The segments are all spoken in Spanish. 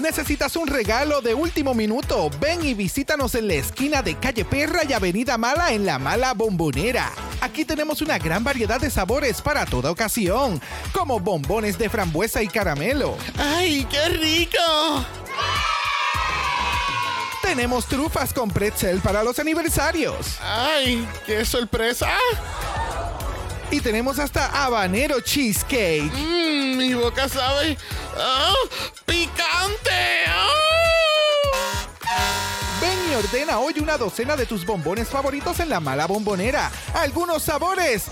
¿Necesitas un regalo de último minuto? Ven y visítanos en la esquina de Calle Perra y Avenida Mala en La Mala Bombonera. Aquí tenemos una gran variedad de sabores para toda ocasión, como bombones de frambuesa y caramelo. ¡Ay, qué rico! Tenemos trufas con pretzel para los aniversarios. ¡Ay, qué sorpresa! Y tenemos hasta habanero cheesecake. Mmm, mi boca sabe. ¡Ah! ¡Picante! ¡Ah! Ven y ordena hoy una docena de tus bombones favoritos en la mala bombonera. Algunos sabores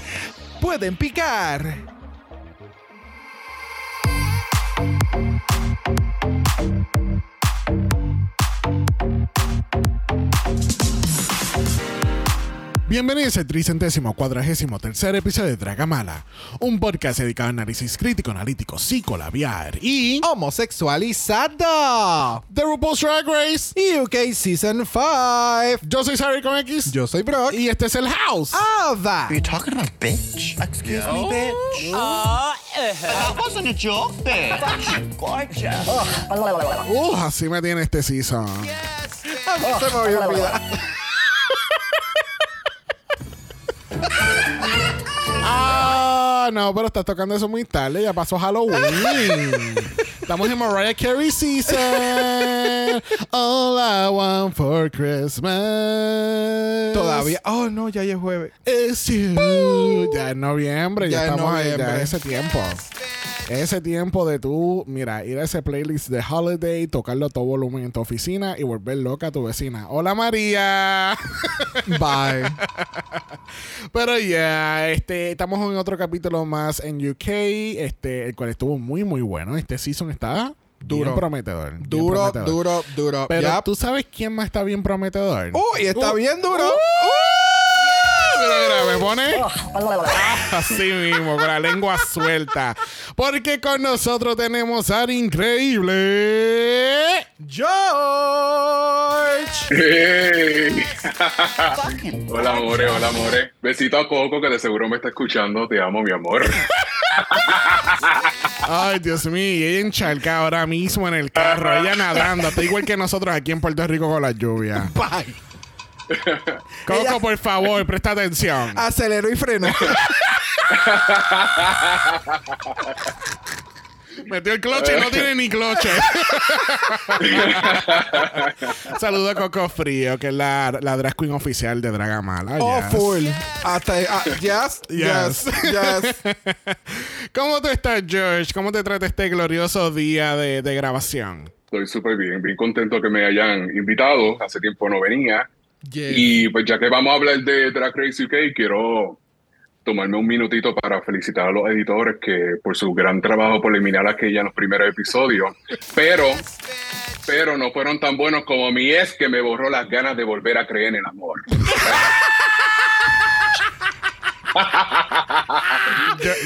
pueden picar. Bienvenidos al tricentésimo cuadragésimo tercer episodio de Dragamala, un podcast dedicado a análisis crítico, analítico, psicolabiar y Homosexualizado. The RuPaul's Drag Race. UK Season 5. Yo soy Harry con X Yo soy Brock. y este es el House. Ava. Are you talking to a bitch? Excuse me, bitch. That wasn't a joke, bitch. Gorgeous. Uh, así me tiene este season. Se me había olvidado. Ah, no, pero estás tocando eso muy tarde. Ya pasó Halloween. Estamos en Mariah Carey season. All I want for Christmas. Todavía. Oh, no, ya es jueves. Es you. Ya en noviembre, ya, estamos ahí, ya noviembre. ese tiempo. Ese tiempo de tú, mira, ir a ese playlist de Holiday, tocarlo a todo volumen en tu oficina y volver loca a tu vecina. Hola María. Bye. Pero ya, este, estamos en otro capítulo más en UK, este, el cual estuvo muy, muy bueno. Este season está Duro. bien prometedor. bien Duro, prometedor. duro, duro. Pero Yep. tú sabes quién más está bien prometedor. Uy, está Uh, bien duro. uh, me pone así mismo, con la lengua suelta. Porque con nosotros tenemos al increíble. George. Hey. Hola, amores, hola, amores. Besito a Coco, que de seguro me está escuchando. Te amo, mi amor. Ay, Dios mío, y ella encharcada ahora mismo en el carro, ella nadando, está igual que nosotros aquí en Puerto Rico con la lluvia. Bye. Coco, Ella- por favor, presta atención. Acelero y freno. Metió el cloche y no tiene ni cloche. Saludo a Coco Frío, que es la, la drag queen oficial de Dragamala. Oh, yes. full. Hasta. yes, Yes. yes, yes. ¿Cómo tú estás, George? ¿Cómo te trata este glorioso día de, de grabación? Estoy súper bien, bien contento que me hayan invitado. Hace tiempo no venía. Y pues ya que vamos a hablar de Drag Race UK, quiero tomarme un minutito para felicitar a los editores que por su gran trabajo por eliminar aquella en los primeros episodios. Pero, pero no fueron tan buenos como mi ex que me borró las ganas de volver a creer en el amor.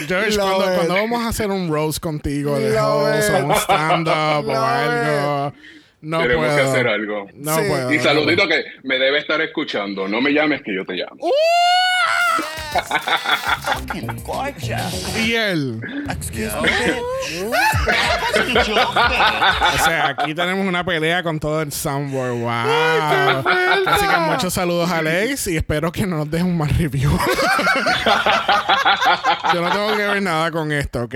George, cuando, cuando vamos a hacer un roast contigo de host o un stand-up o algo, no Tenemos puedo. que hacer algo. No Sí. puedo. Y no saludito que me debe estar escuchando. No me llames que yo te llamo. puedo. Y él. O sea, aquí tenemos una pelea con todo el soundboard. Wow. Así que muchos saludos a Alex y espero que no nos deje un mal review. Yo no tengo que ver nada con esto, ¿ok?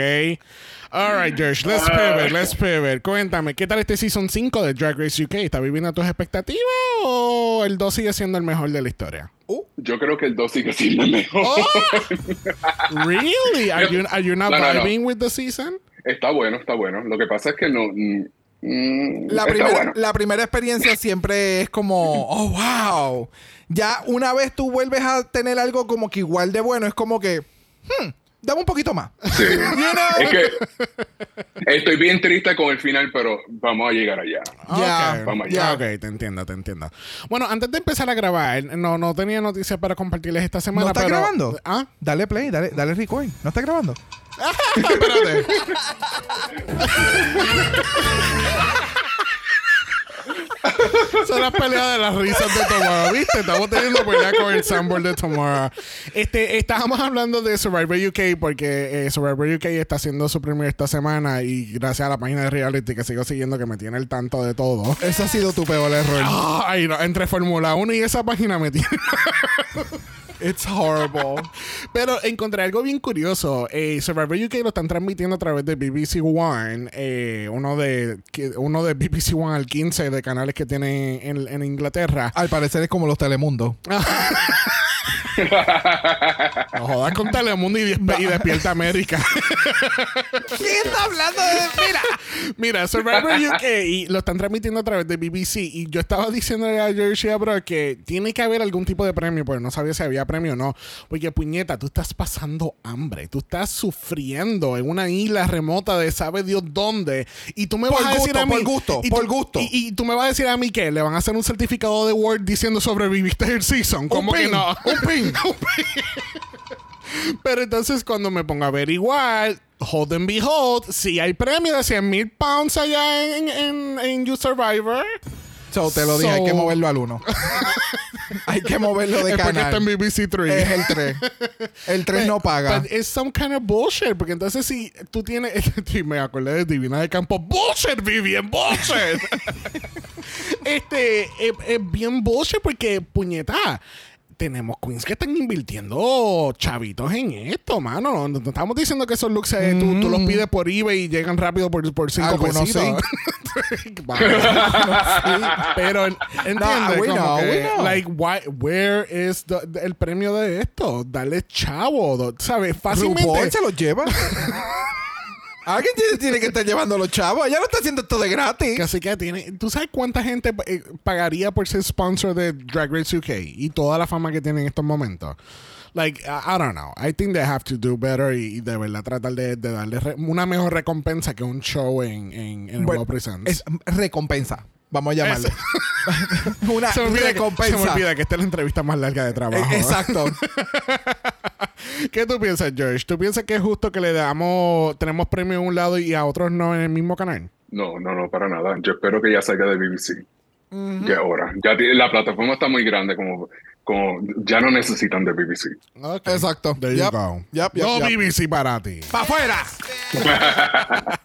Alright, George, let's pivot, let's pivot. Cuéntame, ¿qué tal este Season 5 de Drag Race UK? ¿Está viviendo tus expectativas o el 2 sigue siendo el mejor de la historia? Yo creo que el 2 sigue siendo el mejor. Really? Are you, are you not No, no, no. vibing with the season? Está bueno, está bueno. Lo que pasa es que no. mm, mm, La está primera, bueno. la primera experiencia siempre es como, oh, wow. Ya una vez tú vuelves a tener algo como que igual de bueno, es como que, hmm, dame un poquito más. Sí. know? Es que estoy bien triste con el final, pero vamos a llegar allá. Ya, Ok, vamos ya. Ok, te entiendo, te entiendo. Bueno, antes de empezar a grabar, no, no tenía noticias para compartirles esta semana. ¿No estás pero- grabando? Ah, Dale play, dale, dale record. ¿No estás grabando? espérate. Son las peleas de las risas de Tomorrow, ¿viste? Estamos teniendo pelea con el Soundboard de Tomorrow. Este, estábamos hablando de Survivor UK porque eh, Survivor UK está haciendo su premio esta semana y gracias a la página de reality que sigo siguiendo que me tiene el tanto de todo. Ese ha sido tu peor error. Ay, no, entre Fórmula 1 y esa página me tiene. It's horrible. Pero encontré algo bien curioso. Eh, Survivor UK lo están transmitiendo a través de BBC One, eh, uno de uno de BBC One al 15 de canales que tiene en, en Inglaterra. Al parecer es como los Telemundo. No jodas con Telemundo y, Despierta América. ¿Quién está hablando de.? Mira. Mira, Survivor UK y lo están transmitiendo a través de BBC. Y yo estaba diciéndole a Jersey Bro que tiene que haber algún tipo de premio, pero no sabía si había premio o no. Porque, puñeta, tú estás pasando hambre. Tú estás sufriendo en una isla remota de sabe Dios dónde. Y tú me Por vas a decir a mí. por gusto, y por tú- gusto. Y, y tú me vas a decir a mí que le van a hacer un certificado de Word diciendo sobreviviste el season. ¿Cómo que no? un pin. Pero entonces cuando me pongo a averiguar, hold and behold, si hay premio de 100 mil pounds allá en, en, en You Survivor. So, te lo dije, hay que moverlo al 1. hay que moverlo de es porque está en. BBC 3. Es el 3. El 3 no paga. It's some kind of bullshit. Porque entonces si tú tienes... me acordé de Divina de Campo. Bullshit, Vivian, bullshit. este, es, es bien bullshit porque, puñeta... Tenemos queens que están invirtiendo chavitos en esto, mano. No, no estamos diciendo que esos looks eh, tú, tú los pides por eBay y llegan rápido por, por cinco Algunos pesitos. Vale. Pero entiende No, we know, que, we know. like why, where is the- el premio de esto? Dale chavo, do- ¿sabes? Fácilmente. Se los lleva. Alguien tiene, tiene que estar llevando los chavos. Ella no está haciendo esto de gratis. Así que tiene. ¿Tú sabes cuánta gente eh, pagaría por ser sponsor de Drag Race UK y toda la fama que tiene en estos momentos? Like, I, don't know. I think they have to do better y, y de verdad tratar de, de darle re- una mejor recompensa que un show en, en, en Wow Presents. es recompensa. Vamos a llamarle. Una se, me olvida que, recompensa. se me olvida que esta es la entrevista más larga de trabajo. Eh, Exacto. ¿Qué tú piensas, George? ¿Tú piensas que es justo que le damos, tenemos premio a un lado y a otros no en el mismo canal? No, no, no, para nada. Yo espero que ya salga de BBC. Ya ahora. Ya la plataforma está muy grande como, como ya no necesitan de BBC. Okay. Exacto. There you Yep. go. Yep, yep, no yep. BBC para ti. ¡Pa' afuera!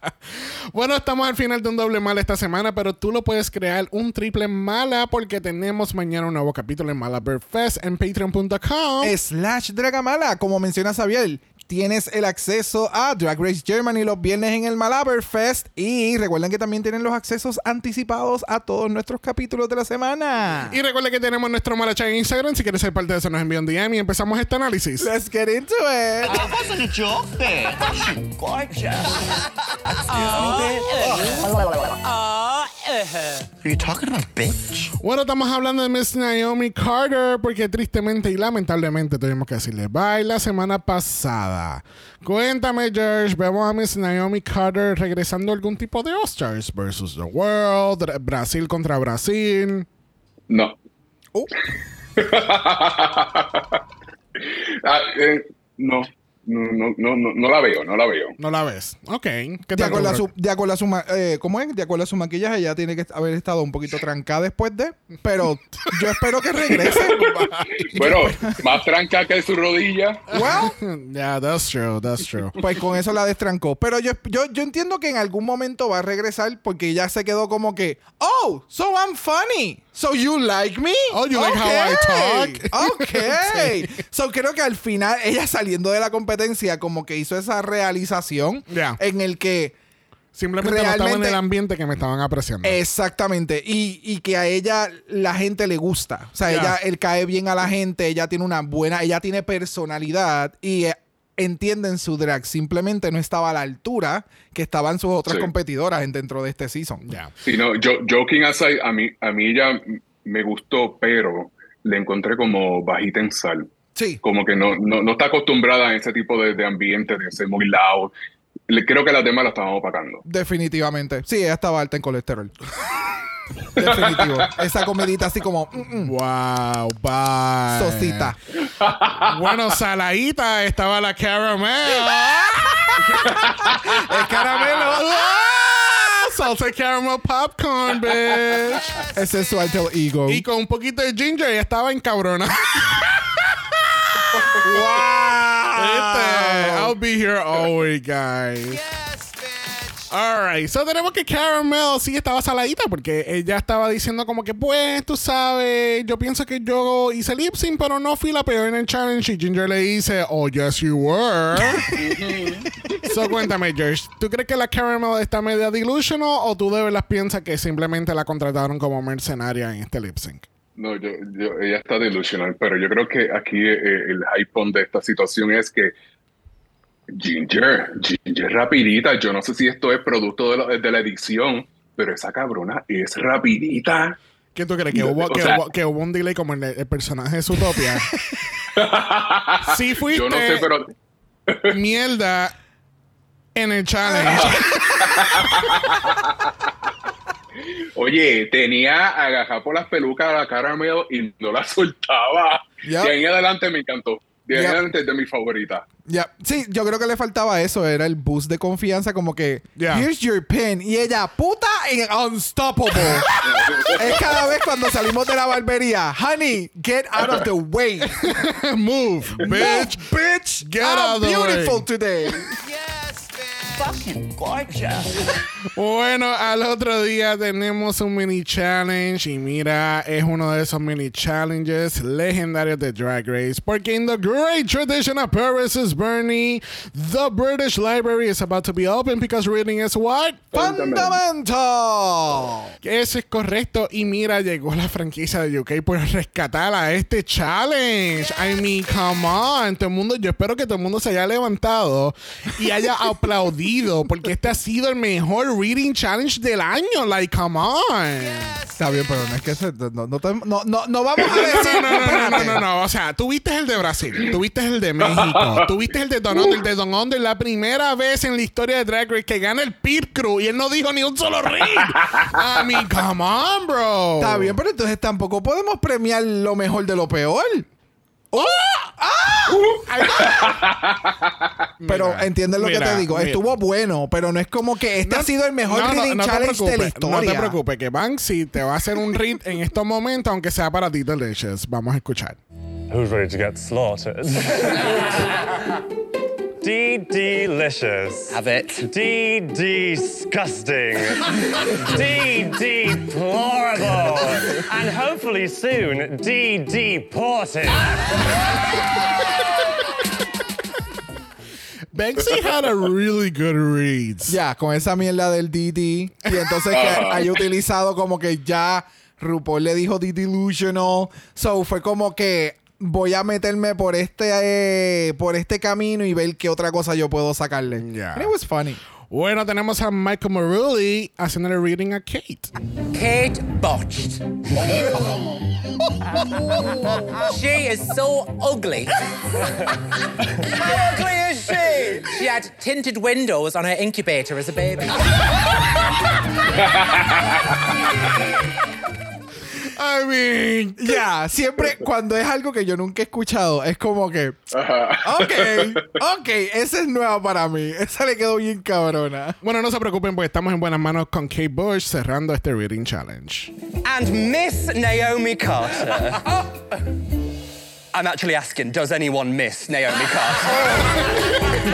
Bueno, estamos al final de un doble mala esta semana, pero tú lo puedes crear un triple mala porque tenemos mañana un nuevo capítulo en Malabir Fest en patreon.com. Slash Dragamala. Como menciona Xavier, tienes el acceso a Drag Race Germany los viernes en el Malabar Fest. Y recuerden que también tienen los accesos anticipados a todos nuestros capítulos de la semana. Y recuerda que tenemos nuestro Malacha en Instagram. Si quieres ser parte de eso, nos envía un DM y empezamos este análisis. Let's get into it. That wasn't a joke. Are you talking about bitch? Bueno, estamos hablando de Miss Naomi Carter porque tristemente y lamentablemente tuvimos que decirle bye la semana pasada. Cuéntame, George, vemos a Miss Naomi Carter regresando a algún tipo de All-Stars versus the World, Brasil contra Brasil. No. Oh. Ah, eh, no. No, no, no, no, no la veo, no la veo. No la ves. Ok. ¿Qué De acuerdo, a su, de acuerdo a su ma- eh, ¿cómo es? De acuerdo a su maquillaje, ella tiene que haber estado un poquito trancada después de, pero yo espero que regrese. Bueno, más tranca que su rodilla. well, Yeah, that's true, that's true. pues con eso la destrancó. Pero yo, yo, yo entiendo que en algún momento va a regresar porque ya se quedó como que, oh, so I'm funny. So you like me? Oh, you like how I talk? Ok. So creo que al final ella saliendo de la competencia como que hizo esa realización Yeah. en el que Simplemente no estaba en el ambiente que me estaban apreciando. Exactamente. Y, y que a ella la gente le gusta. O sea, ella, él cae bien a la gente, ella tiene una buena, ella tiene personalidad y eh, entienden su drag. Simplemente no estaba a la altura que estaban sus otras Sí. competidoras en- dentro de este season. Ya. Sí, no, yo, joking aside, a mí, a mí ella me gustó, pero le encontré como bajita en sal. Sí. Como que no, no, no está acostumbrada a ese tipo de, de ambiente, de ser muy loud. Le- creo que las demás la estaban opacando. Definitivamente. Sí, ella estaba alta en colesterol. Definitivo. Esa comidita así como mm, mm, Wow, bye. sosita. Bueno, saladita estaba la caramel. El caramelo. salsa caramel popcorn, bitch. Ese es su alter ego. Y con un poquito de ginger, ella estaba encabrona. Este, I'll be here always, guys. Alright, so tenemos que Caramel sí estaba saladita porque ella estaba diciendo como que pues tú sabes, yo pienso que yo hice lip sync pero no fui la peor en el challenge y Ginger le dice, oh yes you were. so cuéntame George, ¿tú crees que la Caramel está media delusional o tú de verdad piensas que simplemente la contrataron como mercenaria en este lip sync? No, yo, yo, ella está delusional, pero yo creo que aquí eh, el hype de esta situación es que Ginger, Ginger rapidita, yo no sé si esto es producto de, la- de la edición, pero esa cabrona es rapidita. ¿Qué tú crees? ¿Que hubo, O que sea- hubo, que hubo un delay como el, el personaje de Zootopia? sí fuiste Yo no sé, pero mierda en el challenge. oye, tenía agarrado por las pelucas a la Caramel y no la soltaba. Yep. De ahí en adelante me encantó. En Yep. es de mi favorita. Ya, Sí, yo creo que le faltaba eso. Era el boost de confianza, como que, Yeah. here's your pen. Y ella, puta, en unstoppable. es cada vez cuando salimos de la barbería. Honey, get out of the way. Move, bitch. bitch. Get I'm out of the beautiful way. today. Fucking gorgeous. Bueno, al otro día tenemos un mini challenge y mira, es uno de esos mini challenges legendarios de Drag Race porque in the great tradition of Paris is Bernie, the British Library is about to be open because reading is what? Fundamental. Eso es correcto. Y mira, llegó la franquicia de UK por rescatar a este challenge. I mean, come on. Todo el mundo, yo espero que todo el mundo se haya levantado y haya aplaudido porque este ha sido el mejor reading challenge del año. Like, come on. Está bien, pero no es que se, no, no, te- no, no, no vamos a decir. no, no, no, no, no. O sea, tuviste el de Brasil, tuviste el de México, tuviste el de Don Under, de Don Under, la primera vez en la historia de Drag Race que gana el Pit Crew y él no dijo ni un solo read. I mean, come on, bro. Está bien, pero entonces tampoco podemos premiar lo mejor de lo peor. ¡Oh! ¡Ah! Pero Mira, entiendes lo que te digo. mira. Estuvo bueno, pero no es como que este No, ha sido el mejor no, reading no te challenge de la preocupes, historia. No te preocupes, que Banksy te va a hacer un read en estos momentos, aunque sea para ti delicious. Vamos a escuchar. Who's ready to get slaughtered? D delicious. Have it. D disgusting. D deplorable. And hopefully soon, D deported. Banksy had a really good reads. Ya, con esa mierda del DD. Y entonces que ah. haya utilizado como que ya RuPaul le dijo The Delusional. So fue como que voy a meterme por este eh, por este camino y ver qué otra cosa yo puedo sacarle. Ya. And it was funny. Bueno, tenemos a Michael Marulli haciéndole reading a Kate. Kate botched. she is so ugly. How ugly is she? She had tinted windows on her incubator as a baby. I mean, Ya, siempre cuando es algo que yo nunca he escuchado, es como que, ok, ok, esa es nueva para mí. Esa le quedó bien cabrona. bueno, no se preocupen porque estamos en buenas manos con Kate Bush cerrando este reading challenge. And Miss Naomi Carter. I'm actually asking, does anyone miss Naomi Carter?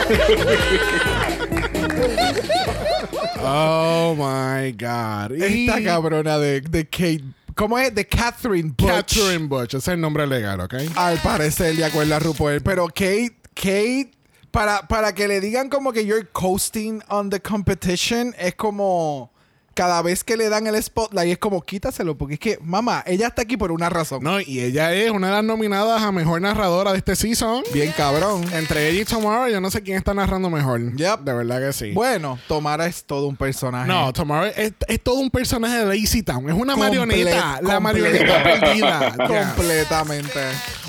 Oh my God. Esta cabrona de, de Kate, ¿cómo es? De Catherine Butch. Catherine Bush, ese es el nombre legal, ¿ok? Al parecer, de acuerdo a RuPaul. Pero Kate, Kate, para, para que le digan como que you're coasting on the competition, es como cada vez que le dan el spotlight, es como quítaselo, porque es que, mamá, ella está aquí por una razón. No, y ella es una de las nominadas a mejor narradora de este season. Bien cabrón. Entre ella y Tomorrow, yo no sé quién está narrando mejor. Yep. De verdad que sí. Bueno, Tomara es todo un personaje. No, Tomorrow es, es todo un personaje de Lazy Town. Es una Comple- marioneta. La marioneta perdida. Completamente.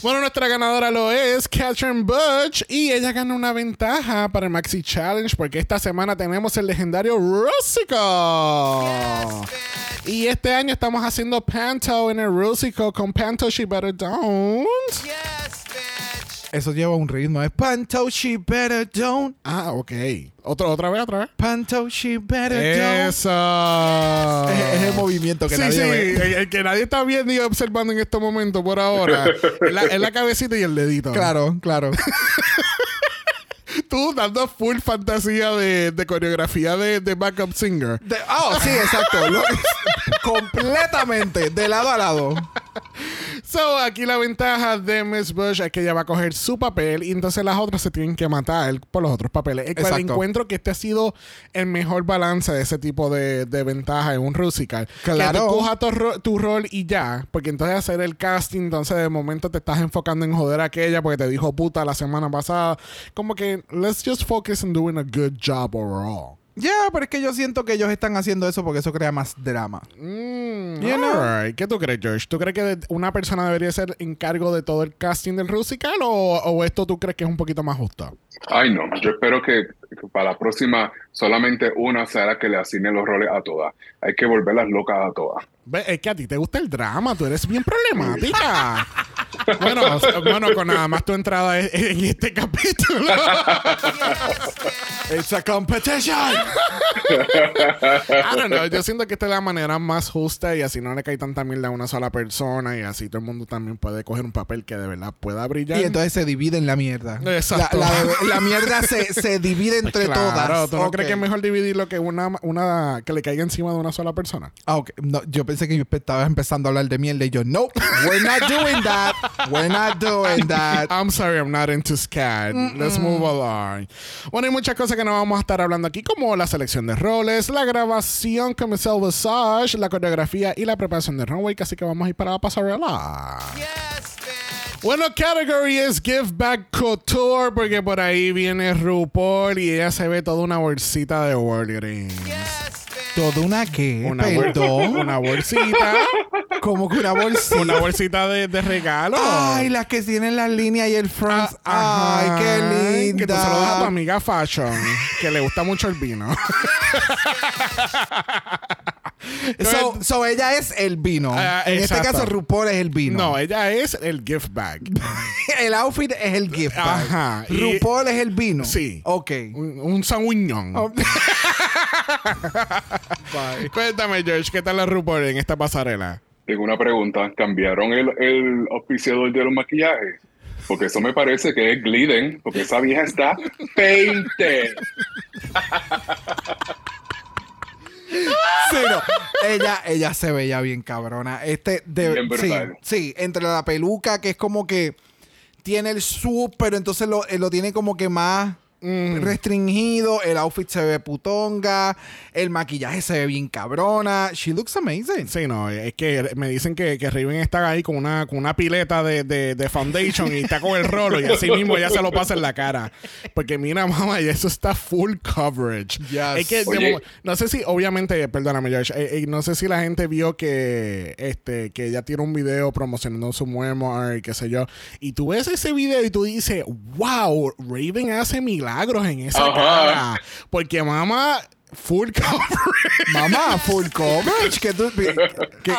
Bueno, nuestra ganadora lo es Catherine Butch y ella gana una ventaja para el Maxi Challenge porque esta semana tenemos el legendario Rusico. Y este año estamos haciendo Panto en el Rusico con Panto She Better Don't. Eso lleva un ritmo. Es Panto, she better don't. Ah, ok. Otra, otra vez, otra vez. Panto, she better don't. Eso. Es, es el movimiento que sí, nadie sí, ve. el, el que nadie está viendo y observando en este momento por ahora. es, la, es la cabecita y el dedito. Claro, claro. Tú dando full fantasía de, de coreografía de, de backup singer. De- oh, sí, exacto. Lo- completamente, de lado a lado. So, aquí la ventaja de Miss Bush es que ella va a coger su papel y entonces las otras se tienen que matar por los otros papeles. El cual encuentro que este ha sido el mejor balance de ese tipo de, de ventaja en un musical. Claro. Que tú cojas tu, ro- tu rol y ya, porque entonces hacer el casting, entonces de momento te estás enfocando en joder a aquella porque te dijo puta la semana pasada. Como que, let's just focus on doing a good job overall. Ya, pero es que yo siento que ellos están haciendo eso porque eso crea más drama. Mm, You know? alright. ¿Qué tú crees, George? ¿Tú crees que una persona debería ser encargo de todo el casting del musical o, o esto tú crees que es un poquito más justo? Ay, no. Yo espero que, que para la próxima solamente una sea la que le asigne los roles a todas. Hay que volverlas locas a todas. Ve, Es que a ti te gusta el drama, tú eres bien problemática. bueno, bueno, con nada más tu entrada en, este capítulo. It's a competition. I don't know, yo siento que esta es la manera más justa y así no le cae tanta mierda a una sola persona y así todo el mundo también puede coger un papel que de verdad pueda brillar. Y entonces se divide en la mierda. Exacto. La, la- la mierda se, se divide entre Claro, todas. ¿tú no crees que es mejor dividirlo que una, una que le caiga encima de una sola persona? Ah, ok. No, yo pensé que estabas empezando a hablar de mierda y yo, no, we're not doing that. We're not doing that. I'm sorry, I'm not into SCAD. Let's move along. Bueno, hay muchas cosas que no vamos a estar hablando aquí, como la selección de roles, la grabación con Michelle Visage, la coreografía y la preparación de runway, así que vamos a ir para la pasarela. Bueno, category es Give Back Couture, porque por ahí viene RuPaul y ella se ve toda una bolsita de Walgreens. ¿Todo una qué? Una, bol- Perdón. una bolsita. Como que una bolsita. una bolsita de, de regalo. Ay, las que tienen la línea y el front. Ah, Ay, qué linda. Que tú se lo das a tu amiga Fashion, que le gusta mucho el vino. So, so ella es el vino. Ah, en este caso, RuPaul es el vino. No, ella es el gift bag. el outfit es el gift bag. Ajá, y- RuPaul es el vino. Sí. Ok. Un, un sandwiñón. Oh. Cuéntame, George, ¿qué tal la RuPaul en esta pasarela? Tengo una pregunta. ¿Cambiaron el, el auspiciador de los maquillajes? Porque eso me parece que es Gliden, porque esa vieja está 20. Sí, no. ella, ella se veía bien cabrona. Este, de, Bien sí, sí, entre la peluca, que es como que tiene el sub, pero entonces lo, eh, lo tiene como que más Mm. restringido. El outfit se ve putonga. El maquillaje se ve bien cabrona. She looks amazing. Sí, no, es que me dicen que, que Raven está ahí con una, con una pileta de, de, de foundation y está con el rolo y así mismo ya se lo pasa en la cara. Porque mira, mamá, y eso está full coverage. Yes. Es que, de no sé si, obviamente, perdóname, George, eh, eh, no sé si la gente vio que, este, que ella tiene un video promocionando su memoir y qué sé yo. Y tú ves ese video y tú dices, wow, Raven hace milagros en esa Ajá. cara. Porque mamá, full coverage. Mamá, full coverage. que tú, que- que-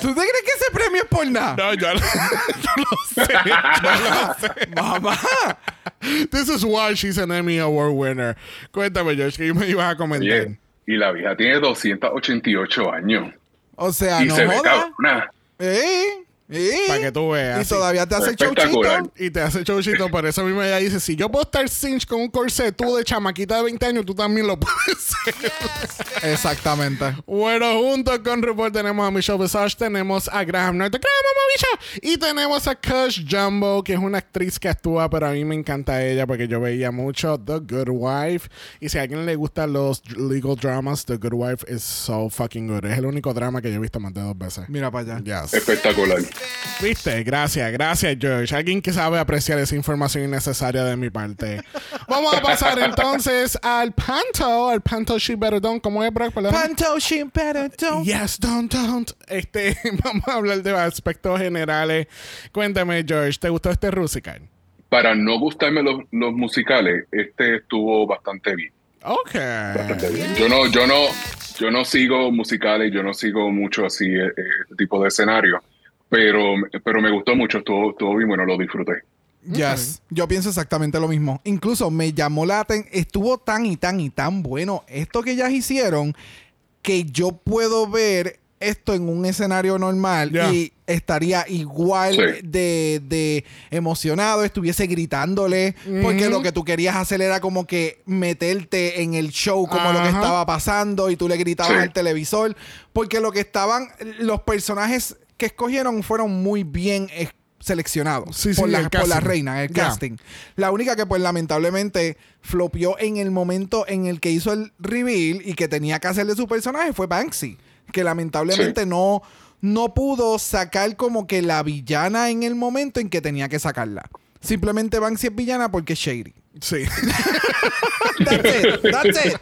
¿Tú te crees que ese premio es por nada? No, yo, lo- sé. Yo lo sé. Mamá. This is why she's an Emmy Award winner. Cuéntame, George, que me ibas a comentar. Oye, y la vieja tiene 288 años. O sea, y no se ve joda. cabrona. ¿Eh? Para que tú veas. Y todavía te hace chauchito. Y te hace showcito, por eso mismo ella dice, si yo puedo estar cinch con un corset, tú de chamaquita de 20 años, tú también lo puedes ser. Exactamente. Bueno, junto con RuPaul tenemos a Michelle Visage, tenemos a Graham Norton, Graham, mamá, Michelle, y tenemos a Kush Jumbo, que es una actriz que actúa, pero a mí me encanta ella porque yo veía mucho The Good Wife, y si a alguien le gustan los legal dramas, The Good Wife is so fucking good. Es el único drama que yo he visto más de dos veces. Mira para allá. Yes. Espectacular. ¿Viste? Gracias, gracias, George. Alguien que sabe apreciar esa información innecesaria de mi parte. Vamos a pasar entonces al Panto, al Panto She Better Don't. ¿Cómo es, Brock? Perdón. Panto, she better don't. Yes, don't, don't. Este, vamos a hablar de aspectos generales. Cuéntame, George, ¿te gustó este Rusical? Para no gustarme los, los musicales, este estuvo bastante bien. Ok. Bastante bien. Yo no, yo no, yo no sigo musicales, yo no sigo mucho así eh, eh, este tipo de escenario, pero, pero me gustó mucho, estuvo, estuvo bien bueno, lo disfruté. Yes. Yo pienso exactamente lo mismo. Incluso me llamó la atención. Estuvo tan y tan y tan bueno esto que ellas hicieron que yo puedo ver esto en un escenario normal y estaría igual Sí. de, de emocionado, estuviese gritándole, porque lo que tú querías hacer era como que meterte en el show como lo que estaba pasando y tú le gritabas Sí. al televisor, porque lo que estaban, los personajes que escogieron fueron muy bien seleccionados Sí, sí, por, la, por reina, el casting. La única que pues lamentablemente flopió en el momento en el que hizo el reveal y que tenía que hacerle su personaje fue Banksy, que lamentablemente Sí. no, no pudo sacar como que la villana en el momento en que tenía que sacarla. Simplemente Banksy es villana porque es shady. Sí. That's it, that's it.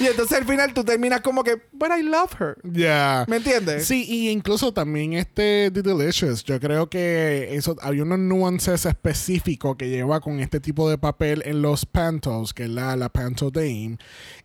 Y entonces al final tú terminas como que, but I love her. Ya. ¿Me entiendes? Sí, y incluso también este The Delicious, yo creo que eso hay unos nuances específicos que lleva con este tipo de papel en los Pantos, que es la, la Panto Dame.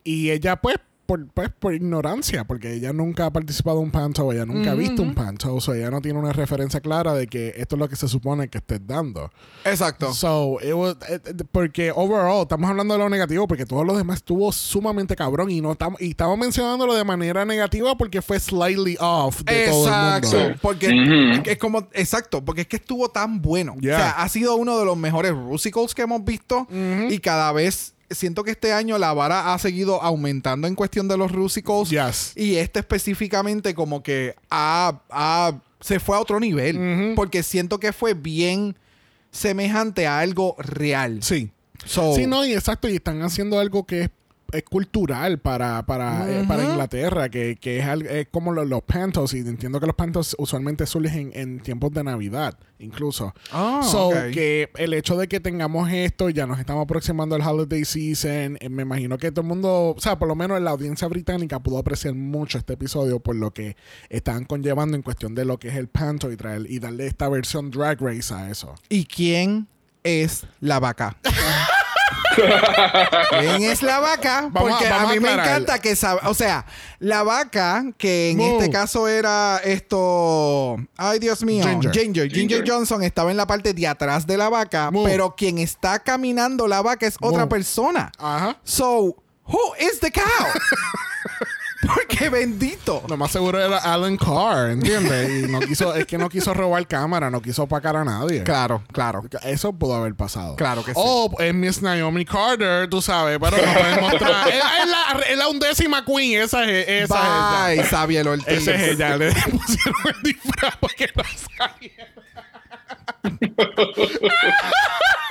Y ella, pues, por, pues, por ignorancia, porque ella nunca ha participado en un Panto, ella nunca ha visto un Panto, o sea, ella no tiene una referencia clara de que esto es lo que se supone que estés dando. Exacto. So, it was- it- it- porque overall, estamos hablando de lo negativo porque todo lo demás estuvo sumamente cabrón y no estamos y estamos mencionándolo de manera negativa porque fue slightly off de todo el Exacto. mundo. Porque es como, exacto, porque es que estuvo tan bueno. Yeah. O sea, ha sido uno de los mejores musicals que hemos visto y cada vez siento que este año la vara ha seguido aumentando en cuestión de los musicals. Yes. Y este específicamente como que ha, ha- se fue a otro nivel. Porque siento que fue bien semejante a algo real. Sí. So, Sí, no, y exacto, y están haciendo algo que es, es cultural para, para, eh, para Inglaterra, que, que es, es como lo- los pantos, y entiendo que los pantos usualmente surgen en tiempos de Navidad, incluso. Ah, so, ok. que el hecho de que tengamos esto, ya nos estamos aproximando al holiday season, eh, me imagino que todo el mundo, o sea, por lo menos la audiencia británica pudo apreciar mucho este episodio por lo que están conllevando en cuestión de lo que es el panto y traer y darle esta versión drag race a eso. ¿Y quién es la vaca? ¿Quién es la vaca? Vamos Porque a, vamos a mí me encanta que sabe, o sea, la vaca que en este caso era esto, ay Dios mío, Ginger. Ginger. Ginger, Ginger. Johnson estaba en la parte de atrás de la vaca, pero quien está caminando la vaca es otra persona. Ajá. So, who is the cow? Bendito. Lo más seguro era Alan Carr, ¿entiendes? Y no quiso, es que no quiso robar cámara, no quiso opacar a nadie. Claro, claro. Eso pudo haber pasado. Claro que sí. O es Miss Naomi Carter, tú sabes, pero no pueden mostrar. es, es la, es la undécima queen, esa es, esa es ella. Ortiz. Esa es ella. Le pusieron el disfraz porque no sabía.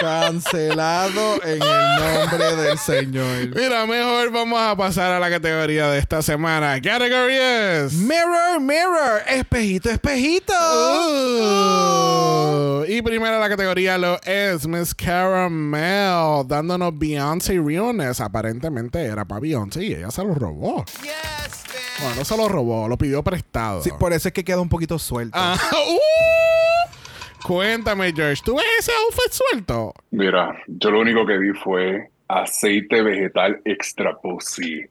Cancelado en el nombre del Señor. Mira, mejor vamos a pasar a la categoría de esta semana. Category es... Mirror, mirror, espejito, espejito. Uh, y primero la categoría lo es Miss Caramel dándonos Beyoncé Realness. Aparentemente era para Beyoncé y ella se lo robó. Bueno, no se lo robó, lo pidió prestado. Sí, por eso es que queda un poquito suelto. Ah, uh. Cuéntame, George, ¿tú ves ese outfit suelto? Mira, yo lo único que vi fue aceite vegetal extra pussy.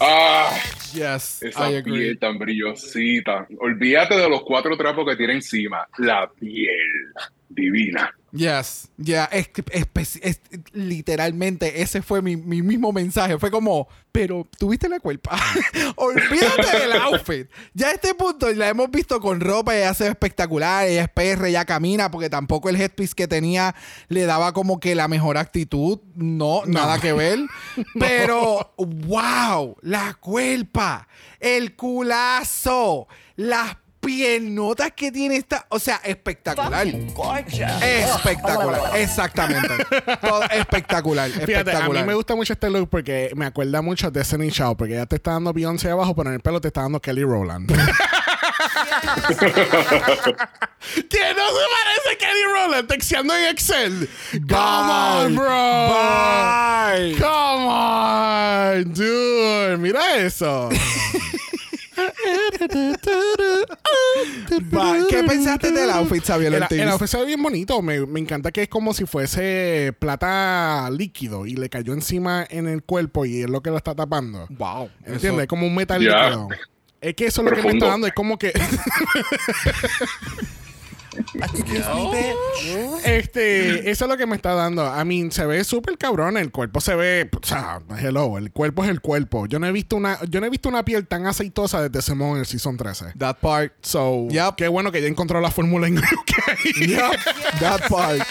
Ah, Yes, esa I agree. piel tan brillosita. Olvídate de los cuatro trapos que tiene encima. La piel divina. Yes, ya, es, espe- es- literalmente ese fue mi, mi mismo mensaje. Fue como, pero tuviste la culpa. Olvídate del outfit. Ya a este punto la hemos visto con ropa, ella se ve espectacular, ella es perra, ella camina, porque tampoco el headpiece que tenía le daba como que la mejor actitud. No, nada que ver. Pero, wow, la culpa, el culazo, las piernotas que tiene esta, o sea, espectacular. Espectacular, exactamente. Todo espectacular, Fíjate, a espectacular. mí me gusta mucho este look porque me acuerda mucho de Destiny Child, porque ya te está dando Beyoncé abajo, pero en el pelo te está dando Kelly Rowland. que no se parece a Kelly Rowland texteando en Excel. Come on, bro. Bye. Come on, dude. Mira eso. ¿Qué pensaste del outfit, Xavier El, Ortiz? el outfit se ve bien bonito. Me, me encanta que es como si fuese plata líquido y le cayó encima en el cuerpo y es lo que lo está tapando. Wow. ¿Entiendes? eso- Como un metal líquido. Es que eso es lo que me está dando. Es como que. Este, eso es lo que me está dando. I mean, se ve súper cabrón. El cuerpo se ve. O sea, hello, el cuerpo es el cuerpo. Yo no he visto una, yo no he visto una piel tan aceitosa desde Simón en el season 13. That part. So, Yep. qué bueno que ya encontró la fórmula en UK. Yep. That part.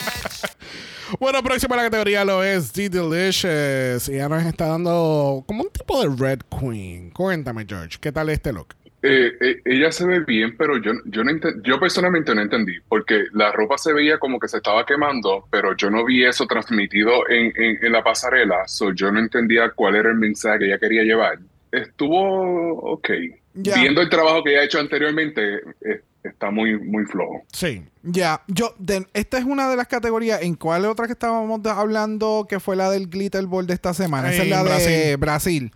Bueno, próxima a la categoría lo es The Delicious. Y ya nos está dando como un tipo de Red Queen. Cuéntame, George, ¿qué tal este look? Eh, eh, ella se ve bien, pero yo, yo, no yo personalmente no entendí, porque la ropa se veía como que se estaba quemando, pero yo no vi eso transmitido en, en- en la pasarela, so yo no entendía cuál era el mensaje que ella quería llevar. Estuvo ok. Ya. Viendo el trabajo que ella ha hecho anteriormente, eh, está muy, muy flojo. Sí. Ya, yo, de- esta es una de las categorías. ¿En cuál otra que estábamos hablando que fue la del Glitter Ball de esta semana? Esa es la de Brasil.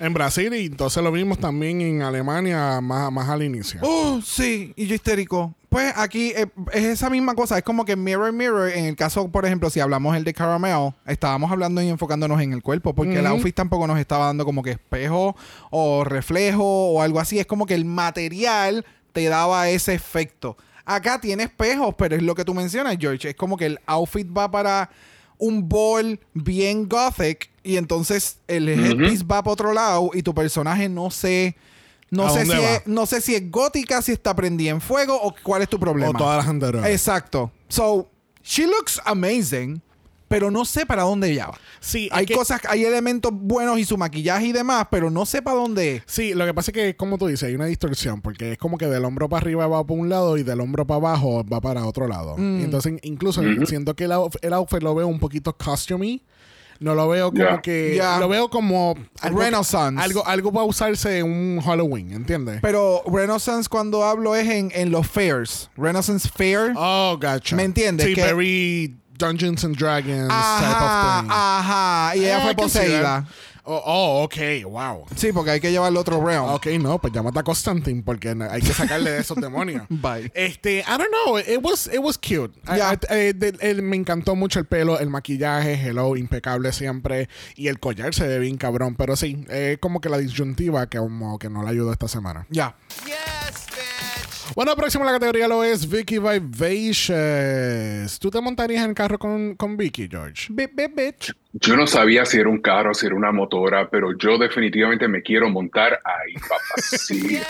En Brasil y entonces lo vimos también en Alemania más, más al inicio. Oh, sí, y yo histérico. Pues aquí eh, es esa misma cosa, es como que mirror, mirror, en el caso, por ejemplo, si hablamos el de Caramel, estábamos hablando y enfocándonos en el cuerpo, porque el outfit tampoco nos estaba dando como que espejo o reflejo o algo así, es como que el material te daba ese efecto. Acá tiene espejos, pero es lo que tú mencionas, George, es como que el outfit va para un ball bien gothic y entonces el headpiece va para otro lado y tu personaje no sé... No ¿A sé, si va? es, no sé si es gótica, si está prendida en fuego o cuál es tu problema. O todas las anteriores. Exacto. So, she looks amazing, pero no sé para dónde ella va. Sí, Hay que- cosas, hay elementos buenos y su maquillaje y demás, pero no sé para dónde es. Sí, lo que pasa es que, como tú dices, hay una distorsión, porque es como que del hombro para arriba va para un lado y del hombro para abajo va para otro lado. Mm. Entonces, incluso siento que el, el outfit lo veo un poquito costumey. No lo veo como Ya. que. Ya. Lo veo como. Renaissance. Algo, algo para usarse en un Halloween, ¿entiendes? Pero Renaissance cuando hablo es en, en los fairs. Renaissance Fair. oh, gotcha. ¿Me entiendes? Sí, Que- very Dungeons and Dragons type ajá, of thing. ajá. Y ella Eh, fue poseída. Oh, oh, ok, wow. Sí, porque hay que llevarlo otro realm. Ok, no, pues llámate a Constantine porque hay que sacarle de esos demonios. Bye. Este, I don't know, it was, it was cute. I- Yeah. I- eh, de- el- me encantó mucho el pelo, el maquillaje, hello, impecable siempre. Y el collar se ve bien cabrón, pero sí, es como que la disyuntiva que como que no le ayudó esta semana. Ya. Bueno, próximo a la categoría lo es Vicky Vivacious. ¿Tú te montarías en el carro con, con Vicky, George? Bip, bip, bitch. Yo no sabía si era un carro, si era una motora, pero yo definitivamente me quiero montar ahí, papacito.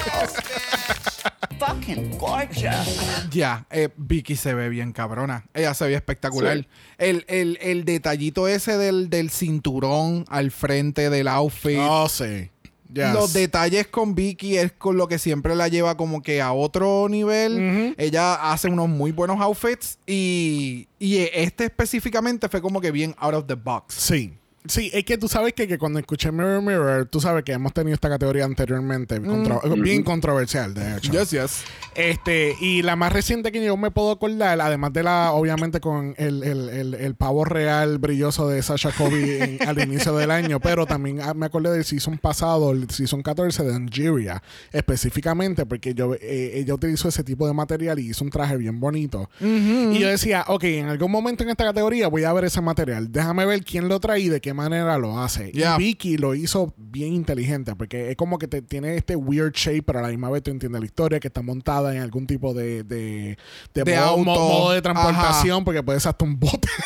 Fucking gorgeous. Ya, eh, Vicky se ve bien cabrona. Ella se ve espectacular. Sí. El, el- el detallito ese del, del cinturón al frente del outfit. Oh, sí. Yes. Los detalles con Vicky es con lo que siempre la lleva como que a otro nivel. Ella hace unos muy buenos outfits y, y este específicamente fue como que bien out of the box. Sí. Sí, es que tú sabes que, que cuando escuché Mirror Mirror, tú sabes que hemos tenido esta categoría anteriormente, contro- bien controversial, de hecho. Yes, yes. Este, y la más reciente que yo me puedo acordar, además de la, obviamente, con el, el, el, el pavo real brilloso de Sasha Kobe en- al inicio del año, pero también ah, me acordé del season pasado, el season 14 de Angeria, específicamente porque yo, eh, ella utilizó ese tipo de material y hizo un traje bien bonito. Y yo decía, ok, en algún momento en esta categoría voy a ver ese material, déjame ver quién lo trae y de qué manera lo hace. Yeah. Y Vicky lo hizo bien inteligente porque es como que te, tiene este weird shape, pero a la misma vez tú entiendes la historia que está montada en algún tipo de, de, de, De modo, auto. mo- modo de transportación porque puedes hasta un bote.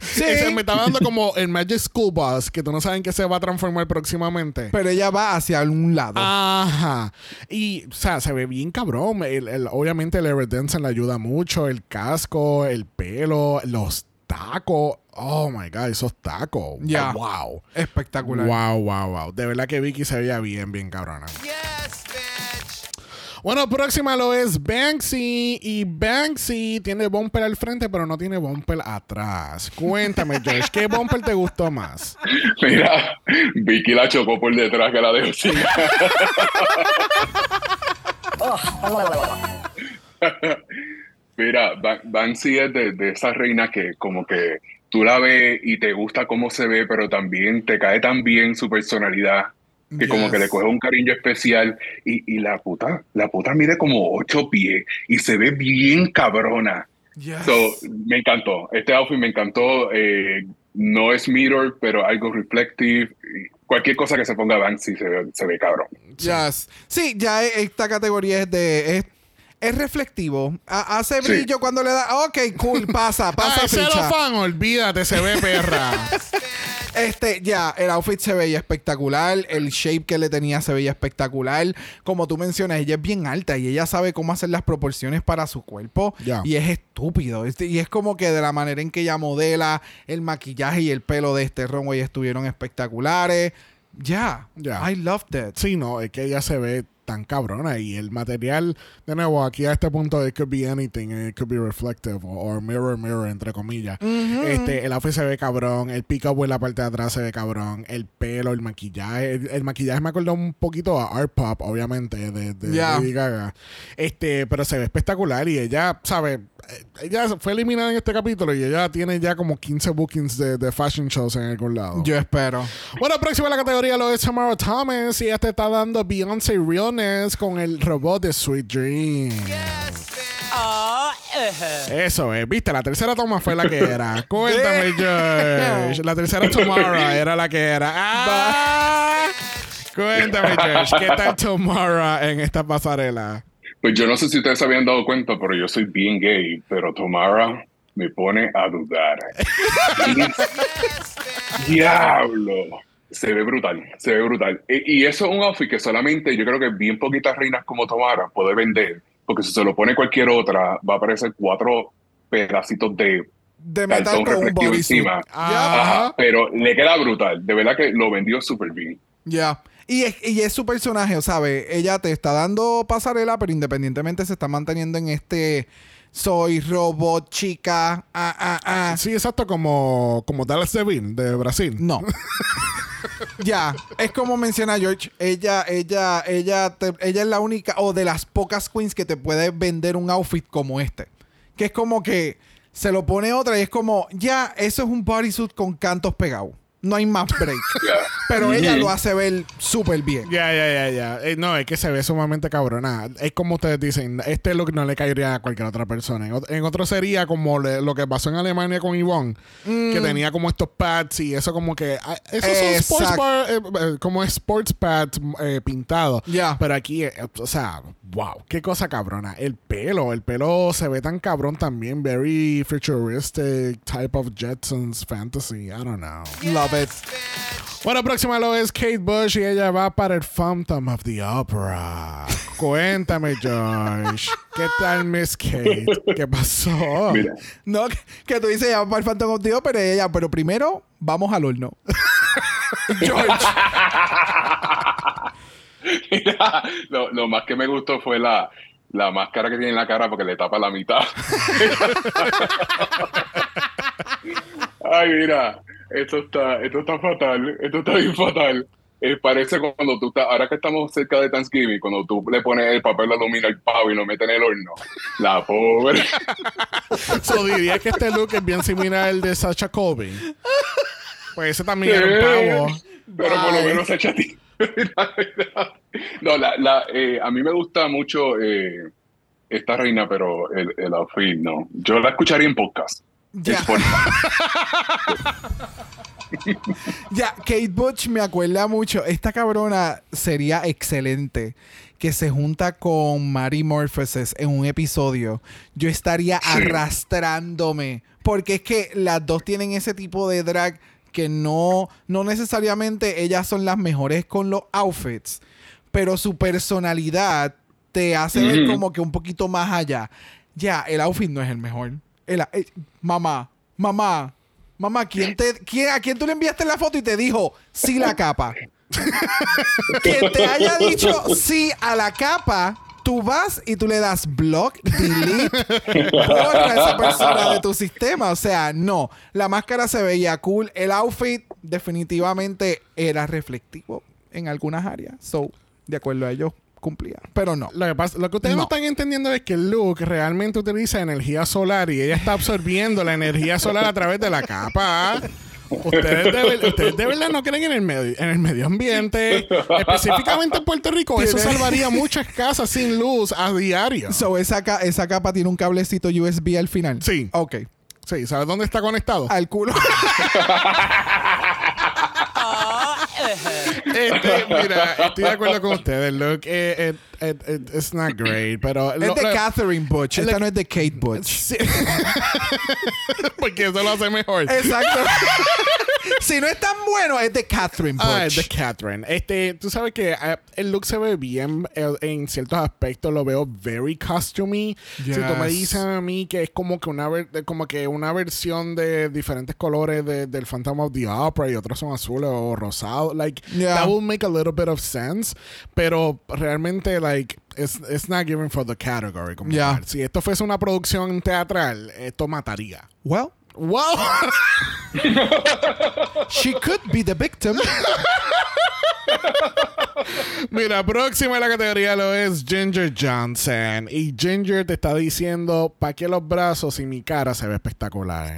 Sí. Ese me estaba dando como el Magic School Bus que tú no sabes en qué se va a transformar próximamente. Pero ella va hacia un lado. Ajá. Y, o sea, se ve bien cabrón. El- el- obviamente el Evidence le ayuda mucho. El casco, el pelo, los tacos. Oh my God, esos tacos. Ya. Wow. Espectacular. Wow, wow, wow. De verdad que Vicky se veía bien, bien cabrona. Bueno, próxima lo es Banksy. Y Banksy tiene bumper al frente, pero no tiene bumper atrás. Cuéntame, George, ¿qué bumper te gustó más? Mira, Vicky la chocó por detrás que la dejó sin Mira, Ba- Banksy es de, de esa reina que como que tú la ves y te gusta cómo se ve, pero también te cae tan bien su personalidad que como Yes. que le coge un cariño especial y, y la puta, la puta mide como ocho pies y se ve bien cabrona. Yes. So, me encantó. Este outfit me encantó. eh, no es mirror, pero algo reflective. Cualquier cosa que se ponga Banksy se ve, se ve cabrón. Yes. Sí, ya e- esta categoría es de. Es, Es reflectivo. Ha- hace brillo cuando le da. Ok, cool, pasa, pasa Ah, fan, olvídate, se ve perra. Este, ya, el outfit se veía espectacular, el shape que le tenía se veía espectacular. Como tú mencionas, ella es bien alta y ella sabe cómo hacer las proporciones para su cuerpo. Ya. Y es estúpido. Y es como que de la manera en que ella modela, el maquillaje y el pelo de este runway estuvieron espectaculares. Ya, Ya. I loved it. Sí, no, es que ella se ve tan cabrona y el material, de nuevo, aquí a este punto, it could be anything, it could be reflective or mirror, mirror, entre comillas. este, el outfit se ve cabrón, el pick-up en la parte de atrás se ve cabrón, el pelo, el maquillaje, el, el maquillaje me acuerda un poquito a Art Pop, obviamente, de, de Gaga. Este, pero se ve espectacular y ella, ¿sabe? Eh, Ella fue eliminada en este capítulo y ella tiene ya como 15 bookings de, de fashion shows en algún lado. Yo espero. Bueno, próximo a la categoría lo es Tamara Thomas y ella te está dando Beyoncé Realness con el robot de Sweet Dream. Eso es, viste, la tercera toma fue la que era. Cuéntame, George. La tercera Tamara era la que era. Ah. Cuéntame, George, ¿qué tal Tamara en esta pasarela? Pues yo no sé si ustedes se habían dado cuenta, pero yo soy bien gay, pero Tomara me pone a dudar. Diablo. Se ve brutal, se ve brutal. E- Y eso es un outfit que solamente yo creo que bien poquitas reinas como Tomara puede vender, porque si se lo pone cualquier otra, va a aparecer cuatro pedacitos de De metal con un encima. Ajá, pero le queda brutal. De verdad que lo vendió súper bien. Ya. Y es, y es su personaje, ¿sabes? Ella te está dando pasarela, pero independientemente se está manteniendo en este soy robot chica. Ah, ah, ah. Sí, exacto, como, como Dallas Devin de Brasil. No. ya, es como menciona George, ella, ella, ella, te- ella es la única o de las pocas queens que te puede vender un outfit como este. Que es como que se lo pone otra y es como, ya, eso es un bodysuit con cantos pegados. No hay más break. Pero ella lo hace ver súper bien. Ya, ya, ya, ya. Eh, no, es que se ve sumamente cabrona. Es como ustedes dicen, este look no le caería a cualquier otra persona. En, ot- en otro sería como le- lo que pasó en Alemania con Yvonne, que tenía como estos pads y eso como que... ah, Esos son sports bar, eh, eh, como sports pads eh, pintados. Ya. Pero aquí, eh, o sea, wow, qué cosa cabrona. El pelo, el pelo se ve tan cabrón también. Very futuristic type of Jetsons fantasy. I don't know. Love it. Bueno, próxima lo es Kate Bush y ella va para el Phantom of the Opera. Cuéntame, George. ¿Qué tal, Miss Kate? ¿Qué pasó? Mira, No, que, que tú dices, ya vamos para el Phantom of the Opera y ella, pero primero vamos al horno. George. Mira, lo, lo más que me gustó fue la, la máscara que tiene en la cara porque le tapa la mitad. Ay, mira, esto está, esto está fatal, esto está bien fatal. Eh, parece cuando tú estás, ahora que estamos cerca de Thanksgiving, cuando tú le pones el papel aluminio al pavo y lo metes en el horno. La pobre. So, diría que este look es bien similar al de Sacha Colby. Pues ese también era un pavo. Pero por lo menos echa a ti. no, la, la, eh, a mí me gusta mucho eh, esta reina, pero el, el outfit no. Yo la escucharía en podcast. Ya. Ya, Kate Butch me acuerda mucho. Esta cabrona sería excelente que se junta con Mary Morpheus en un episodio. Yo estaría arrastrándome. Porque es que las dos tienen ese tipo de drag que no, no necesariamente ellas son las mejores con los outfits. Pero su personalidad te hace ver como que un poquito más allá. Ya, el outfit no es el mejor. Eh, mamá, mamá, mamá, ¿quién te, quién, ¿a quién tú le enviaste la foto y te dijo sí la capa? Quien te haya dicho sí a la capa, tú vas y tú le das block, delete, a esa persona de tu sistema. O sea, no. La máscara se veía cool. El outfit definitivamente era reflectivo en algunas áreas. So, de acuerdo a ellos, cumplía. Pero no. Lo que, pasa- lo que ustedes no. No. están entendiendo es que el look realmente utiliza energía solar y ella está absorbiendo la energía solar a través de la capa. Ustedes de, ver- ustedes de verdad no creen en el, medio, en el medio ambiente. Específicamente en Puerto Rico, eso salvaría muchas casas sin luz a diario. So, esa, esa capa tiene un cablecito USB al final. Sí. Ok. Sí, ¿sabes dónde está conectado? Al culo. Este, mira, estoy de acuerdo con ustedes. Look, it, it, it, it's not great, pero... Es lo- de lo- Catherine Butch. Esta no es de Kate Butch. Sí. Porque eso lo hace mejor. Exacto. si no es tan bueno, es de Catherine Butch. Ah, es de Catherine. Este, tú sabes que eh, el look se ve bien eh, en ciertos aspectos, lo veo very costumey. Si tú me Yes. dices a mí que es como que una ver- de- como que una versión de diferentes colores de- del Phantom of the Opera y otros son azules o rosados, like Yeah. that will make a little bit of sense, pero realmente like it's, it's not given for the category como Yeah. Si esto fuese una producción teatral, esto mataría. Well, Wow. she could be the victim. Mira, próxima en la categoría lo es Ginger Johnson. Y Ginger te está diciendo, ¿para qué los brazos y mi cara se ve espectacular?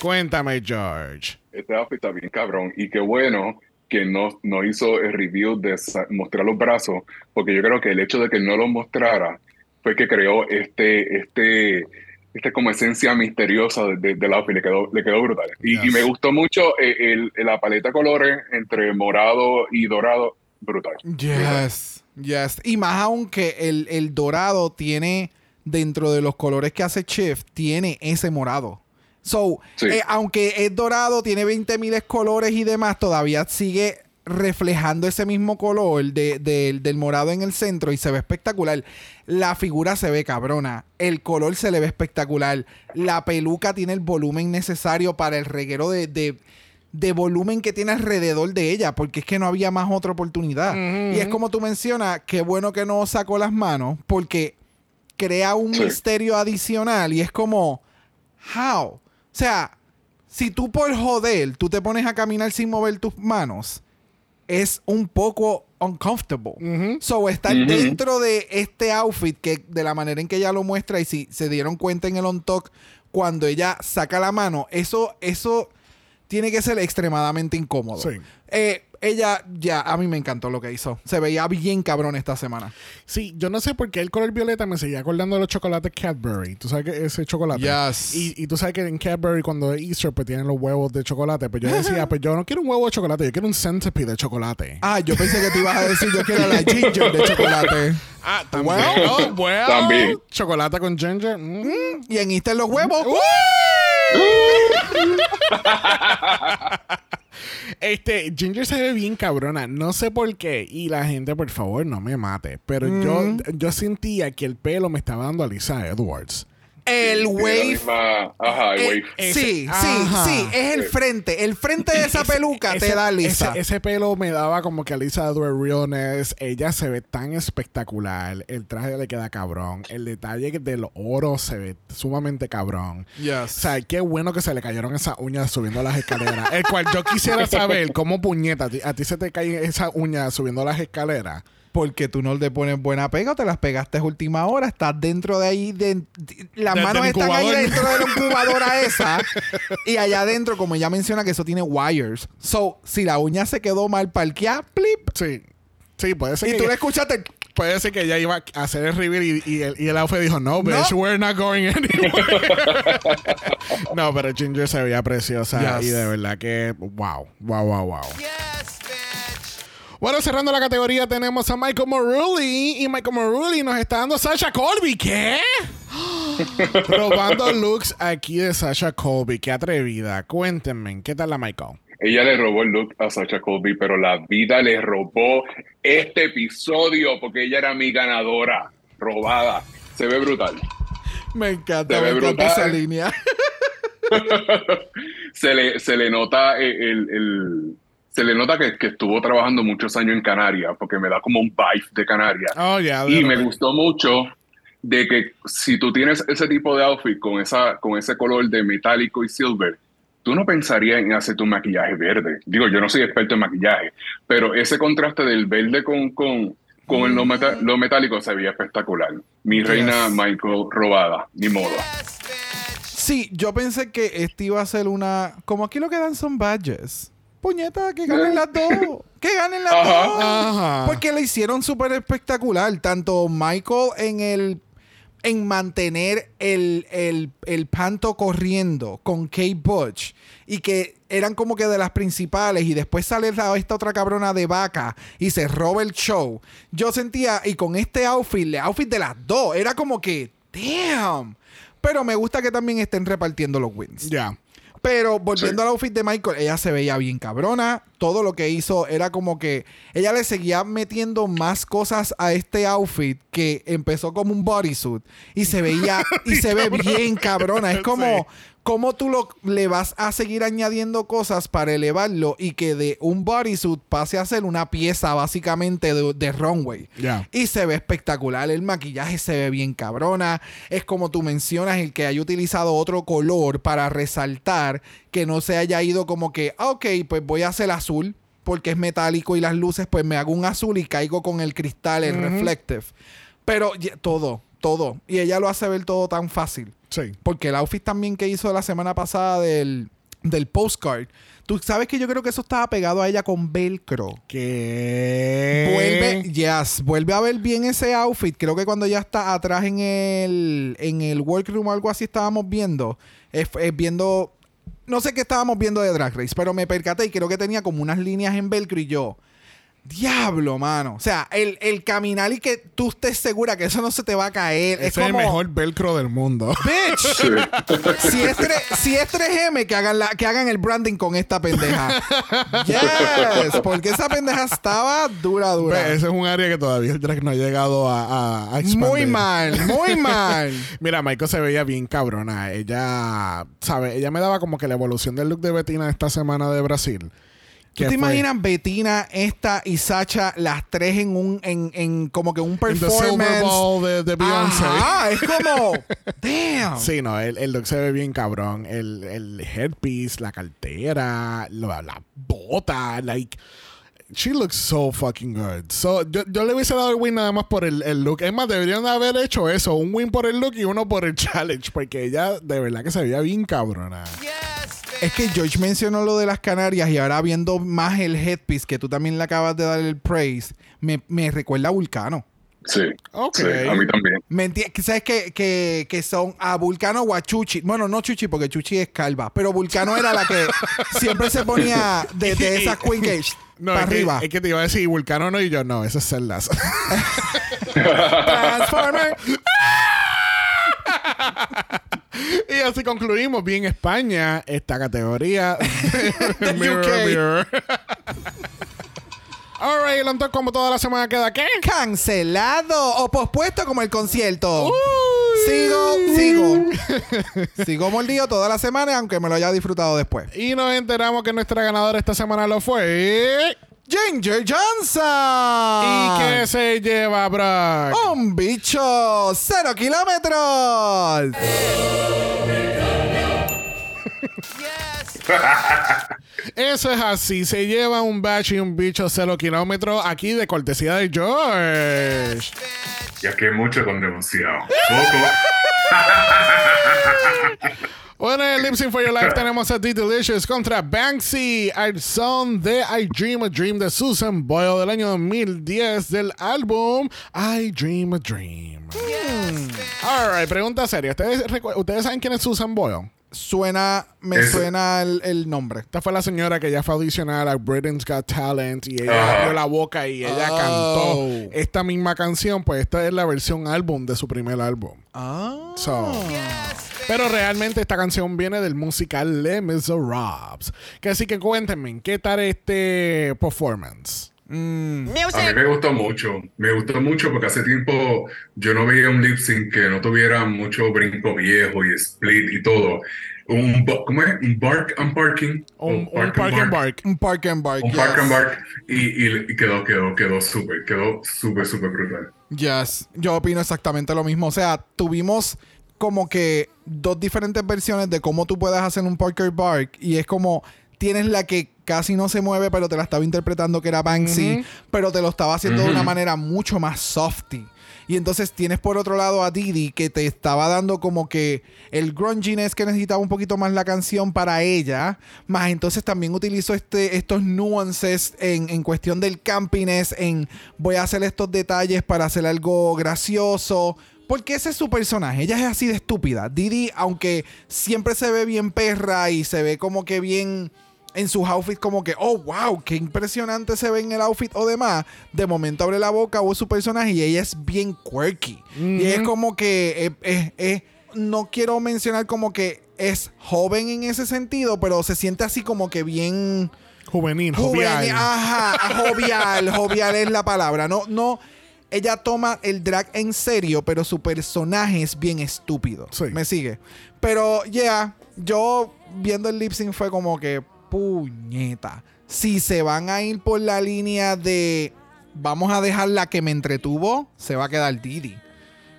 Cuéntame, George. Este outfit está bien cabrón. Y qué bueno que no, no hizo el review de mostrar los brazos, porque yo creo que el hecho de que no los mostrara fue que creó este, este, este como esencia misteriosa de- de- del outfit. Le quedó, le quedó brutal. Y, y me gustó mucho eh, el- la paleta de colores entre morado y dorado. Brutal. Yes, yes. Y más aún que el, el dorado tiene, dentro de los colores que hace Chef, tiene ese morado. So, Sí. eh, aunque es dorado, tiene 20 miles colores y demás, todavía sigue reflejando ese mismo color de- de- del morado en el centro y se ve espectacular. La figura se ve cabrona, el color se le ve espectacular, la peluca tiene el volumen necesario para el reguero de, de- de volumen que tiene alrededor de ella, porque es que no había más otra oportunidad. Y es como tú mencionas, qué bueno que no sacó las manos, porque crea un Sí. misterio adicional y es como, how? O sea, si tú por joder, tú te pones a caminar sin mover tus manos, es un poco uncomfortable. So, estar dentro de este outfit, que de la manera en que ella lo muestra, y si se dieron cuenta en el on talk, cuando ella saca la mano, eso, eso tiene que ser extremadamente incómodo. Sí. Eh, ella ya, a mí me encantó lo que hizo. Se veía bien cabrón esta semana. Sí, yo no sé por qué el color violeta me seguía acordando de los chocolates Cadbury. Tú sabes que ese chocolate. Yes. Y, y tú sabes que en Cadbury, cuando es Easter, pues tienen los huevos de chocolate. Pues yo decía, pues yo no quiero un huevo de chocolate, yo quiero un centipede de chocolate. Ah, yo pensé que te ibas a decir yo quiero la ginger de chocolate. Ah, también. Well. Oh, well. También. Chocolate con ginger. mm. Y en Easter los huevos. Este, Ginger se ve bien cabrona. No sé por qué. Y la gente, por favor, no me mate. Pero yo, yo sentía que el pelo me estaba dando a Lisa Edwards. El la wave. misma- ajá, el Eh, wave. sí, Ese- sí, Ajá. sí, es el frente. El frente de esa Ese- peluca ese- te da lisa. Ese, ese pelo me daba como que a Lisa Realness. Ella se ve tan espectacular. El traje le queda cabrón. El detalle del oro se ve sumamente cabrón. Yes. O sea, qué bueno que se le cayeron esas uñas subiendo las escaleras. El cual yo quisiera saber cómo puñeta a ti, a ti se te caen esas uñas subiendo las escaleras. Porque tú no le pones buena pega o te las pegaste a última hora. Estás dentro de ahí. De, las Del- manos están ahí dentro de la incubadora esa. Y allá adentro, como ella menciona, que eso tiene wires. So, si la uña se quedó mal parqueada, plip. Sí. Sí, puede ser Y que tú le ella- escuchaste. puede ser que ella iba a hacer el reveal y, y el, y el outfit dijo, no, bitch, No. we're not going anywhere. no, pero Ginger se veía preciosa Yes. y de verdad que, wow, wow, wow, wow. Bueno, cerrando la categoría tenemos a Michael Morulli y Michael Morulli nos está dando Sasha Colby. ¿Qué? Robando looks aquí de Sasha Colby. Qué atrevida. Cuéntenme, ¿qué tal la Michael? Ella le robó el look a Sacha Colby, pero la vida le robó este episodio porque ella era mi ganadora. Robada. Se ve brutal. Me encanta, Se me ve encanta brutal. esa línea. se, le, se le nota el, el- el- se le nota que, que estuvo trabajando muchos años en Canarias, porque me da como un vibe de Canarias. Oh, y me gustó mucho de que si tú tienes ese tipo de outfit con esa con ese color de metálico y silver, tú no pensarías en hacer tu maquillaje verde. Digo, yo no soy experto en maquillaje, pero ese contraste del verde con, con, con el lo, meta- lo metálico se veía espectacular. Mi reina Michael robada, ni modo. Sí, yo pensé que este iba a ser una. Como aquí lo que dan son badges. Puñeta, que ganen las dos. Que ganen las Ajá. dos. Ajá. Porque lo hicieron súper espectacular. Tanto Michael en el. en mantener el, el, el panto corriendo con Kate Butch y que eran como que de las principales y después sale la- esta otra cabrona de vaca y se roba el show. Yo sentía, y con este outfit, el outfit de las dos, era como que, damn. Pero me gusta que también estén repartiendo los wins. Ya. Pero volviendo Sí. al outfit de Michael, ella se veía bien cabrona. Todo lo que hizo era como que ella le seguía metiendo más cosas a este outfit que empezó como un bodysuit y se veía y se ve bien cabrona. Es como cómo tú lo, le vas a seguir añadiendo cosas para elevarlo y que de un bodysuit pase a ser una pieza básicamente de, de runway. Y se ve espectacular. El maquillaje se ve bien cabrona. Es como tú mencionas, el que haya utilizado otro color para resaltar que no se haya ido como que, ah, ok, pues voy a hacer azul porque es metálico y las luces, pues me hago un azul y caigo con el cristal, el reflective. Pero todo, todo. Y ella lo hace ver todo tan fácil. Sí. Porque el outfit también que hizo la semana pasada del, del postcard. Tú sabes que yo creo que eso estaba pegado a ella con velcro. ¿Qué? Vuelve, yes, vuelve a ver bien ese outfit. Creo que cuando ya está atrás en el, en el workroom o algo así estábamos viendo. Es, es viendo. No sé qué estábamos viendo de Drag Race, pero me percaté y creo que tenía como unas líneas en velcro y yo. Diablo, mano. O sea, el, el caminar y que tú estés segura que eso no se te va a caer. Ese es el mejor velcro del mundo. Bitch. si, es 3, si es 3M, que hagan, la, que hagan el branding con esta pendeja. Yes. Porque esa pendeja estaba dura, dura. Ve, Ese es un área que todavía el drag no ha llegado a, a, a expandir. Muy mal, muy mal. Mira, Michael se veía bien cabrona. Ella, ¿sabe? Ella me daba como que la evolución del look de Betina esta semana de Brasil. ¿Tú te fue imaginas Betina, esta y Sacha, las tres en un, en, en como que un en The Silver performance? Ball de, de Beyoncé. Ajá, es como, damn. Sí, no, el, el look se ve bien cabrón. El, el headpiece, la cartera, la, la bota, like. She looks so fucking good. So, yo, yo le hubiese dado el win nada más por el, el look. Es más, deberían haber hecho eso. Un win por el look y uno por el challenge. Porque ella de verdad que se veía bien cabrona. Es que George mencionó lo de las Canarias y ahora viendo más el headpiece, que tú también le acabas de dar el praise, me, me recuerda a Vulcano. Sí. Ok. Sí, a mí también. ¿Me ¿Sabes que, que, que son a Vulcano o a Chuchi? Bueno, no Chuchi porque Chuchi es calva, pero Vulcano era la que siempre se ponía de, de esas Queen Cage No, para es que, arriba. es que te iba a decir Vulcano no y yo no, esas son las. Transformer. y así concluimos bien España esta categoría. mirror, UK. mirror. Alright, entonces como toda la semana queda ¿qué? Cancelado o pospuesto como el concierto. Sigo, sigo. sigo mordido toda la semana, aunque me lo haya disfrutado después. Y nos enteramos que nuestra ganadora esta semana lo fue. Ginger Johnson. ¿Y qué se lleva, Brock? Un bicho, cero kilómetros. Eso es así. Se lleva un batch y un bicho cero kilómetros aquí de cortesía de George. Ya que mucho con demasiado. Poco. Bueno, en el Lip Sync for Your Life tenemos a D Delicious contra Banksy, al son de I Dream a Dream de Susan Boyle del año 2010 del álbum I Dream a Dream. Alright, pregunta seria. ¿Ustedes, ¿Ustedes saben quién es Susan Boyle? Suena, me suena el, el nombre. Esta fue la señora que ya fue a audicionar a Britain's Got Talent y ella abrió la boca y ella Oh. cantó esta misma canción. Pues esta es la versión álbum de su primer álbum. Ah. So, Pero realmente esta canción viene del musical Les Miserables. Que así que cuéntenme, ¿qué tal este performance? A mí me gustó mucho. Me gustó mucho porque hace tiempo yo no veía un lip sync que no tuviera mucho brinco viejo y split y todo. Un, ¿cómo es? Un bark and parking. Un, O un park and bark. Un park and bark. Un yes. park and bark. Y, y- y quedó, quedó, quedó súper, quedó súper, súper brutal. Yes, yo opino exactamente lo mismo. O sea, tuvimos como que dos diferentes versiones de cómo tú puedes hacer un Parker Bark y es como tienes la que casi no se mueve, pero te la estaba interpretando que era Banksy, pero te lo estaba haciendo de una manera mucho más softy. Y entonces tienes por otro lado a Didi que te estaba dando como que el grunginess que necesitaba un poquito más la canción para ella. Más entonces también utilizó este, estos nuances en, en cuestión del campiness, en voy a hacer estos detalles para hacer algo gracioso. Porque ese es su personaje. Ella es así de estúpida. Didi, aunque siempre se ve bien perra y se ve como que bien en sus outfits, como que, oh, wow, qué impresionante se ve en el outfit o demás. De momento abre la boca o su personaje y ella es bien quirky. Y es como que, eh, eh, eh, no quiero mencionar como que es joven en ese sentido, pero se siente así como que bien. Juvenil, jovial. Juvenil, ajá, jovial, jovial es la palabra. No, no, ella toma el drag en serio, pero su personaje es bien estúpido. Sí. Me sigue. Pero, yeah, yo viendo el lip sync fue como que, puñeta. Si se van a ir por la línea de vamos a dejar la que me entretuvo, se va a quedar Didi.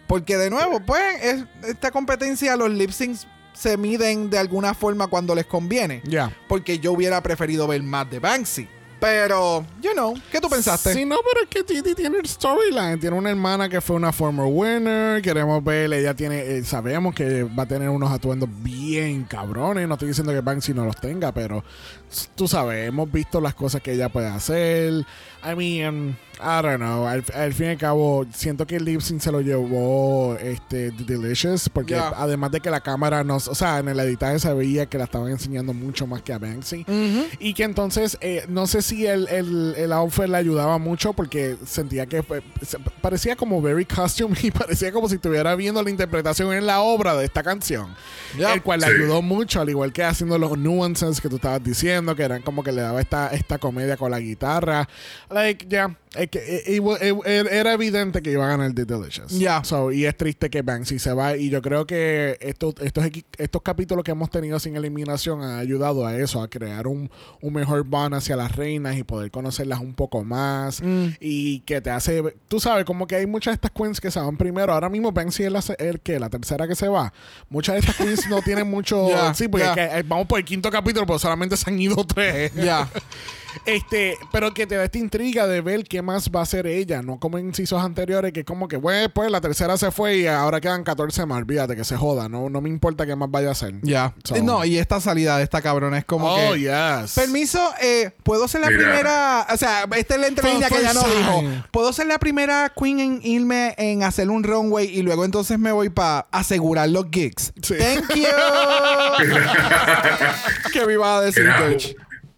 Porque de nuevo, pues, es- esta competencia, los lip syncs se miden de alguna forma cuando les conviene. Ya. Porque yo hubiera preferido ver más de Banksy. Pero, you know, ¿qué tú pensaste? Sí, no, pero es que Titi tiene el storyline. Tiene una hermana que fue una former winner. Queremos ver, ella tiene, eh, sabemos que va a tener unos atuendos bien cabrones. No estoy diciendo que Banksy no los tenga, pero tú sabes, hemos visto las cosas que ella puede hacer. I mean, I don't know. Al, al fin y al cabo, siento que el lip sync se lo llevó este The Delicious. Porque Yeah. además de que la cámara no, o sea, en el editaje se veía que la estaban enseñando mucho más que a Banksy. Y que entonces, eh, no sé si el, el, el outfit le ayudaba mucho porque sentía que fue- parecía como very costume y parecía como si estuviera viendo la interpretación en la obra de esta canción. Yep. El cual le Sí. ayudó mucho, al igual que haciendo los nuances que tú estabas diciendo, que eran como que le daba esta, esta comedia con la guitarra. Like, ya, es que, it it- it- era evidente que iba a ganar The Delicious. Ya. So, y es triste que Banksy se va. Y yo creo que estos, estos, estos capítulos que hemos tenido sin eliminación han ayudado a eso, a crear un, un mejor bond hacia las reinas y poder conocerlas un poco más. Y que te hace. Tú sabes, como que hay muchas de estas queens que se van primero. Ahora mismo Banksy es la, el que la tercera que se va. Muchas de estas queens no tienen mucho. Ya, sí, porque ya. es que, eh, vamos por el quinto capítulo, pero solamente se han ido tres. Ya. Este, pero que te da esta intriga de ver qué más va a hacer ella, no como en incisos anteriores, que como que, bueno, pues la tercera se fue y ahora quedan 14 más, olvídate que se joda, no, no me importa qué más vaya a hacer. Ya. So- No, y esta salida de esta cabrona es como Oh, que. yes. Permiso, eh, ¿puedo ser la primera? O sea, esta es la entrelínea que ella no dijo. ¿Puedo ser la primera queen en irme en hacer un runway y luego entonces me voy para asegurar los gigs? Sí. Thank you. ¿Qué me iba a decir, jun-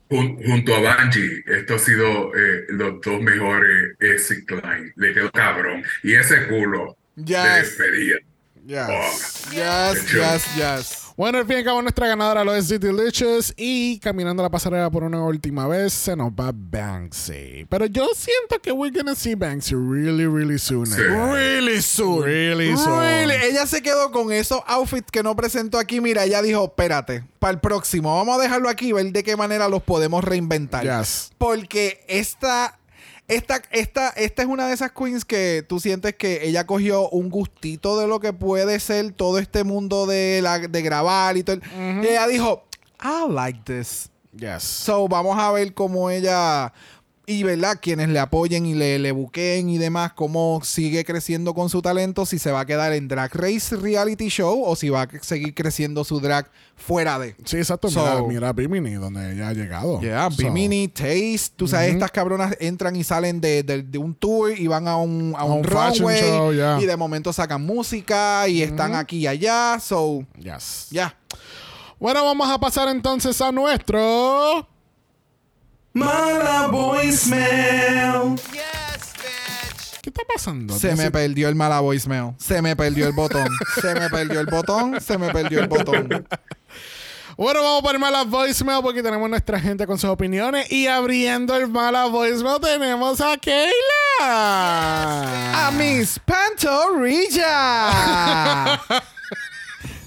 junto a Bungie, esto ha sido eh, los dos mejores exit line. Le quedó cabrón. Y ese culo Yes. de despedida. Yes. Oh. Yes, yes, yes. Bueno, al fin y al cabo, nuestra ganadora lo es The Delicious. Y caminando la pasarela por una última vez, se nos va Banksy. Pero yo siento que we're gonna see Banksy really, really soon. Sí. Really soon. Really soon. Really. Ella se quedó con esos outfits que no presentó aquí. Mira, ella dijo, espérate, para el próximo, vamos a dejarlo aquí y ver de qué manera los podemos reinventar. Yes. Porque esta, esta, esta, esta es una de esas queens que tú sientes que ella cogió un gustito de lo que puede ser todo este mundo de, la, de grabar y todo. el- Y ella dijo, I like this. Yes. So, vamos a ver cómo ella y, ¿verdad? Quienes le apoyen y le, le buqueen y demás, cómo sigue creciendo con su talento, si se va a quedar en Drag Race Reality Show o si va a seguir creciendo su drag fuera de. Sí, exacto. So- mira, mira Bimini, donde ella ha llegado. Yeah, So, Bimini, Taste, tú sabes, estas cabronas entran y salen de, de- de un tour y van a un, a A un, runway show, yeah. y de momento sacan música y están aquí y allá, so, Yes. ya. Bueno, vamos a pasar entonces a nuestro. Mala voicemail. ¿Qué está pasando? Se me perdió el mala voicemail. Se me perdió el botón. Se me perdió el botón. Se me perdió el botón. Bueno, vamos por el mala voicemail porque tenemos nuestra gente con sus opiniones. Y abriendo el mala voicemail tenemos a Keila. A Miss Pantorrilla.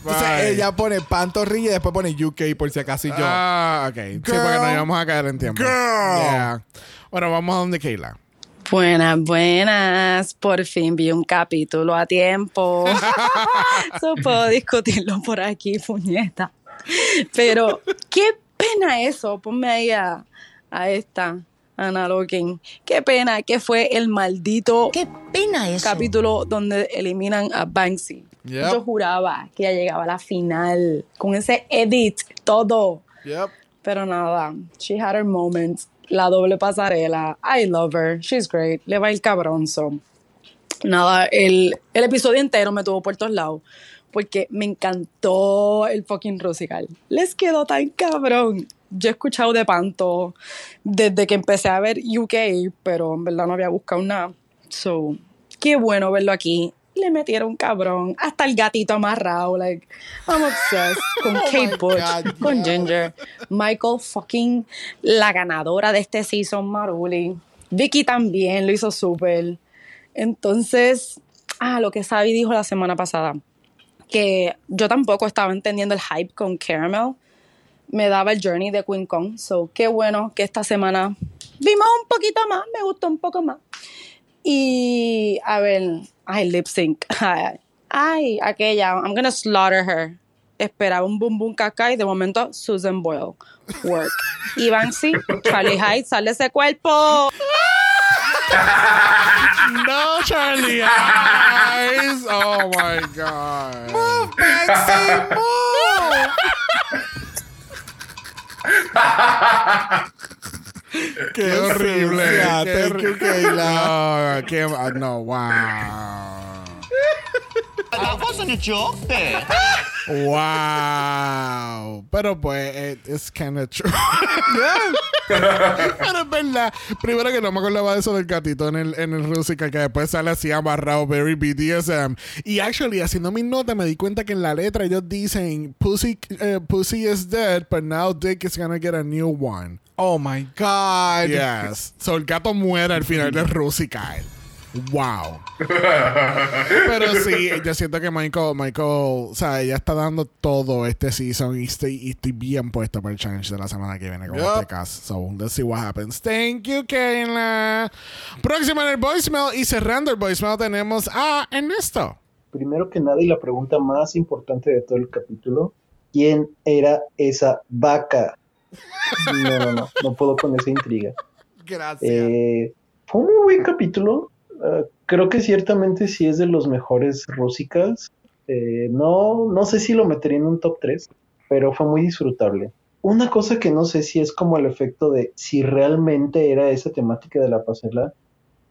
Entonces Bye. ella pone pantorrilla y después pone UK por si acaso y yo. Ah, ok. Sí, porque nos íbamos a caer en tiempo. Girl. Yeah. Bueno, vamos a donde Keila. Buenas, buenas. Por fin vi un capítulo a tiempo. so puedo discutirlo por aquí, puñeta. Pero, qué pena eso. Ponme ahí a, a esta, Ana Loken. Qué pena que fue el maldito Qué pena eso. capítulo donde eliminan a Banksy. Yep. Yo juraba que ella llegaba a la final con ese edit, todo. Yep. Pero nada, she had her moments. La doble pasarela, I love her, she's great, le va el cabronzo. nada, el, el episodio entero me tuvo por todos lados. Porque me encantó el fucking Rusical. Les quedó tan cabrón. Yo he escuchado de Panto desde que empecé a ver UK, pero en verdad no había buscado nada. So, qué bueno verlo aquí. Le metieron cabrón. Hasta el gatito amarrado. Like, I'm obsessed con Kate Butch, con Ginger. Michael fucking la ganadora de este season, Maruli. Vicky también lo hizo súper. Entonces, ah, lo que Sabi dijo la semana pasada, que yo tampoco estaba entendiendo el hype con Caramel. Me daba el journey de Queen Kong. So, qué bueno que esta semana vimos un poquito más, me gustó un poco más. Y, a ver, ay, lip sync. Ay, aquella, I'm gonna slaughter her. Esperaba un boom boom caca y de momento Susan Boyle. Work. Y Banksy, Charlie Hyde, sale ese cuerpo. No, Charlie Eyes. Oh my God. Move, Banksy, move. Qué horrible. sucia. Qué Thank you, Kayla. No, qué, ah, no, wow. That wasn't a joke, there. Wow. Pero pues, it- it's kind of true. Pero es verdad. Primero que no me acordaba de eso del gatito en el, en el Rusical, que después sale así amarrado, very BDSM. Y actually, haciendo mis notas, me di cuenta que en la letra ellos dicen, Pussy, eh, Pussy is dead, but now Dick is gonna get a new one. Oh my God. Yes. So el gato muere al final del Rusical. Wow. Pero sí, yo siento que Michael, Michael, o sea, ella está dando todo este season y estoy, y estoy bien puesto para el challenge de la semana que viene con Yup. este cast. So, let's see what happens. Thank you, Kayla. Próximo en el voicemail y cerrando el voicemail tenemos a Ernesto. Primero que nada, y la pregunta más importante de todo el capítulo, ¿quién era esa vaca? No, no, no, no puedo con esa intriga. Gracias. Eh, fue un muy buen capítulo. Eh, creo que ciertamente sí es de los mejores rúsicas. Eh, no, no sé si lo metería en un top 3, pero fue muy disfrutable. Una cosa que no sé si es como el efecto de si realmente era esa temática de la pasarela.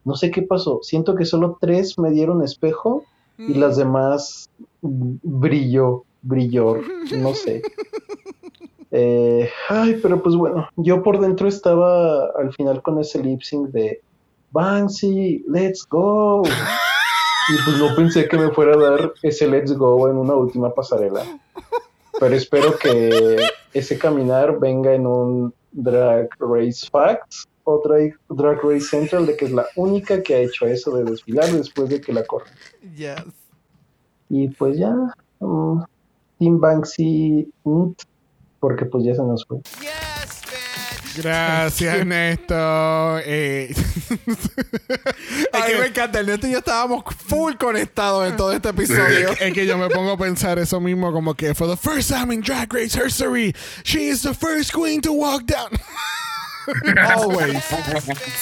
No sé qué pasó. Siento que solo tres me dieron espejo y las demás mm, brilló, brilló, no sé. Eh, ay, pero pues bueno, yo por dentro estaba al final con ese lip sync de Banksy, let's go. Y pues no pensé que me fuera a dar ese let's go en una última pasarela. Pero espero que ese caminar venga en un Drag Race Facts o Drag, Drag Race Central, de que es la única que ha hecho eso de desfilar después de que la corren. Yes. Y pues ya, mm, Team Banksy, mm, porque pues ya se nos fue. Gracias, Ernesto. Eh, A mí me encanta. Ernesto y yo estábamos full conectados en todo este episodio. es que yo me pongo a pensar eso mismo como que for the first time in Drag Race history, she is the first queen to walk down. Always.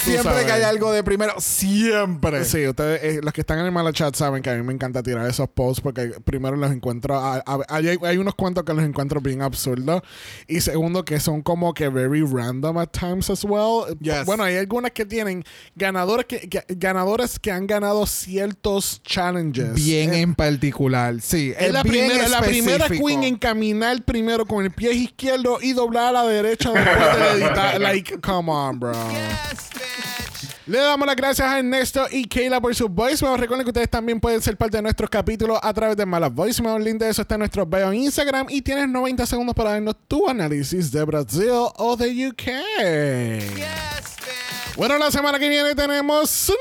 Siempre que hay algo de primero, siempre. Sí, ustedes, eh, los que están en el mala chat saben que a mí me encanta tirar esos posts porque primero los encuentro, a- a- hay, hay unos cuentos que los encuentro bien absurdos y segundo que son como que very random at times as well. Yes. Bueno, hay algunas que tienen ganadores que, que- ganadores que han ganado ciertos challenges. Bien Eh, en particular, sí. es la, bien primera, la primera queen en caminar primero con el pie izquierdo y doblar a la derecha después de editar. Like, come on, bro. Le damos las gracias a Ernesto y Kayla por sus voicemails. Recuerden que ustedes también pueden ser parte de nuestros capítulos a través de Malas Voicemails. El link de eso está en nuestro bio en Instagram y tienes 90 segundos para darnos tu análisis de Brasil o de UK. Bueno, la semana que viene tenemos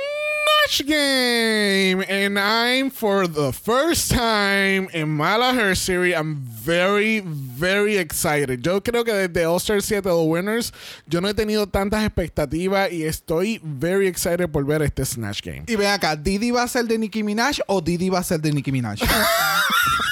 Snatch Game. And I'm for the first time in Mala History. I'm very, very excited. Yo creo que desde All Star 7 The Winners, yo no he tenido tantas expectativas y estoy very excited por ver este Snatch Game. Y ven acá, ¿Didi va a ser de Nicki Minaj o Didi va a ser de Nicki Minaj?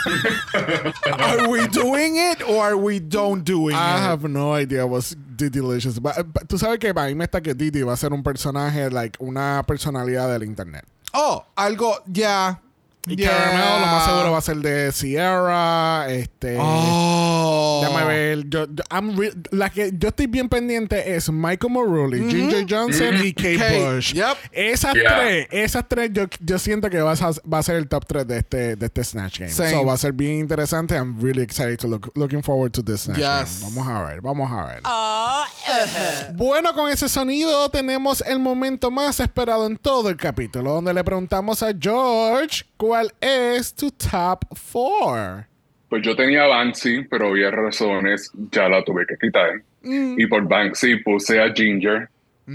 are we doing it or are we don't doing I it? have no idea what's the delicious. But, but tú sabes que para mí me está que Didi va a ser un personaje, like una personalidad del internet. Oh, algo ya. Y Yeah. Caramel lo más seguro va a ser de Sierra. Este. Oh. Déjame ver. Yo, yo- I'm re- la que yo estoy bien pendiente es Michael Morulli, Ginger Johnson y Kate, Kate, Bush. yep. Esas Yeah. tres, esas tres yo, yo siento que va a, va a ser el top 3 de este, de este Snatch Game. Same. So va a ser bien interesante. I'm really excited to look looking forward to this Snatch Yes. Game. Vamos a ver, vamos a ver. Bueno, con ese sonido tenemos el momento más esperado en todo el capítulo, donde le preguntamos a George cuál es tu top 4. Pues yo tenía Banksy, pero había razones, ya la tuve que quitar. Y por Banksy puse a Ginger.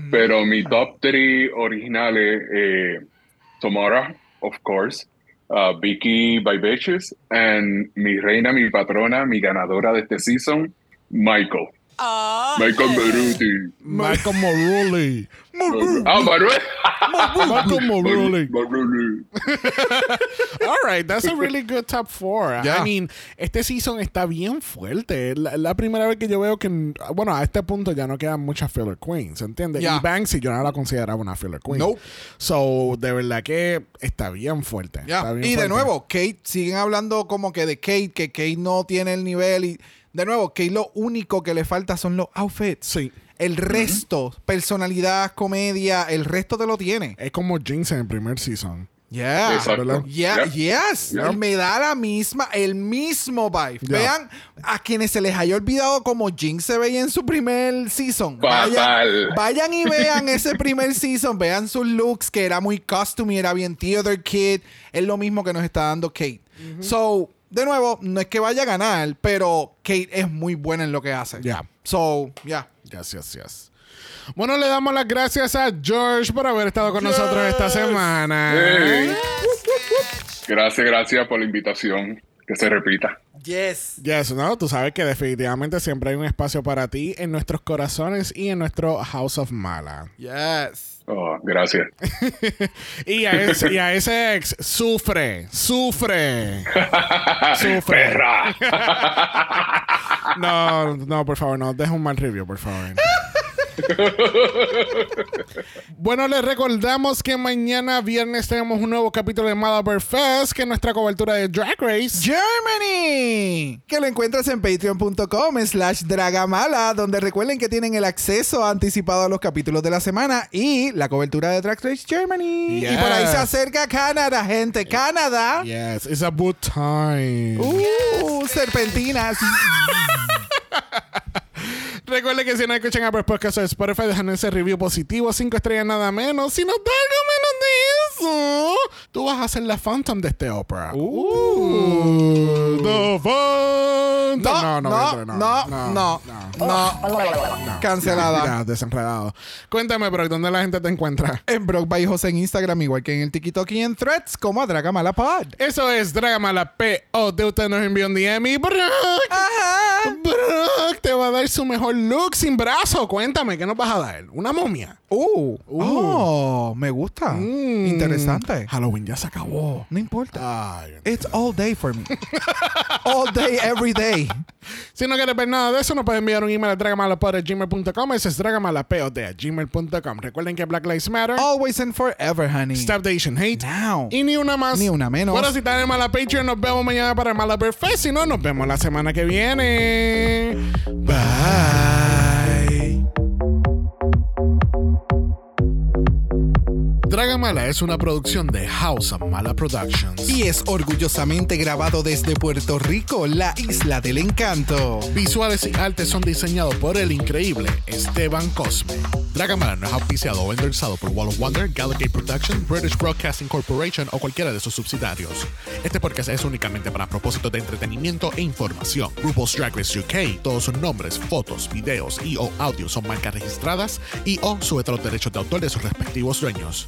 Pero mi top 3 originales, eh, Tomorrow, of course, uh, Vicky by Bitches, and mi reina, mi patrona, mi ganadora de este season, Michael. Michael Beruti. Michael Morulli. Ah, Manuel. Michael Morulli. All right, that's a really good top four. I Yeah. mean, este season está bien fuerte. La, la primera vez que yo veo que, bueno, a este punto ya no quedan muchas filler queens, ¿entiendes? Yeah. Y Banksy yo no la consideraba una filler queen. Nope. So, de verdad que está bien fuerte. Está bien Y de nuevo, Kate, siguen hablando como que de Kate, que Kate no tiene el nivel. Y de nuevo, Kate lo único que le falta son los outfits. Sí. El resto, personalidad, comedia, el resto te lo tiene. Es como Jinx en el primer season. Yeah. Yeah, Yeah. yes. Yeah. Me da la misma, el mismo vibe. Yeah. Vean a quienes se les haya olvidado como Jinx se veía en su primer season. Vayan, vayan y vean ese primer season. Vean sus looks, que era muy costume, era bien theater kid. Es lo mismo que nos está dando Kate. So, de nuevo, no es que vaya a ganar, pero Kate es muy buena en lo que hace. Yeah. So, yeah. Yes, yes, yes. Bueno, le damos las gracias a George por haber estado con nosotros esta semana. Hey. Gracias, gracias por la invitación. Que se repita. Yes. Yes, no, tú sabes que definitivamente siempre hay un espacio para ti en nuestros corazones y en nuestro House of Mala. Yes. Oh, gracias. Y a ese, y a ese ex, sufre, sufre, sufre. Perra. No, no, por favor, no, deja un mal review, por favor. Bueno, les recordamos que mañana viernes tenemos un nuevo capítulo de Malabar Fest, que es nuestra cobertura de Drag Race. Germany, que lo encuentras en patreon.com slash dragamala, donde recuerden que tienen el acceso anticipado a los capítulos de la semana y la cobertura de Drag Race Germany. Y por ahí se Yes. acerca Canadá, gente. Canadá. Yes, it's a good time. Uh, serpentinas. Recuerden que si no escuchan Apple Podcast o Spotify, dejan ese review positivo, cinco estrellas nada menos. Si nos da algo menos tú vas a ser la Phantom de este opera. Uh, the Phantom. No, no, no, no, no, Cancelada. Ya, desenredado. Cuéntame, bro, ¿dónde la gente te encuentra? En Brock by José en Instagram, igual que en el TikTok y en Threads, como a Dragamala Pod. Eso es Dragamala P. O de usted nos envió un DM y Brock. Ajá. Brock te va a dar su mejor look sin brazo. Cuéntame, ¿qué nos vas a dar? ¿Una momia? Uh, oh, me gusta. Mm. Interesante. Halloween ya se acabó. No importa. It's all day for me. all day, every day. Si no quieres ver nada de eso, nos puedes enviar un email a dragamalapod.gmail.com. Ese es dragamalapod.gmail.com. Recuerden que Black Lives Matter. Always and forever, honey. Stop the Asian Hate. Now. Y ni una más. Ni una menos. Bueno, si están en Mala Patreon, nos vemos mañana para Mala Fest. Si no, nos vemos la semana que viene. Bye. Dragamala es una producción de House of Mala Productions. Y es orgullosamente grabado desde Puerto Rico, la isla del encanto. Visuales y artes son diseñados por el increíble Esteban Cosme. Dragamala no es auspiciado o endorsado por Wall of Wonder, Gallagher Production, British Broadcasting Corporation o cualquiera de sus subsidiarios. Este podcast es únicamente para propósitos de entretenimiento e información. RuPaul's Drag Race UK, todos sus nombres, fotos, videos y o audios son marcas registradas y o sujeta a los derechos de autor de sus respectivos dueños.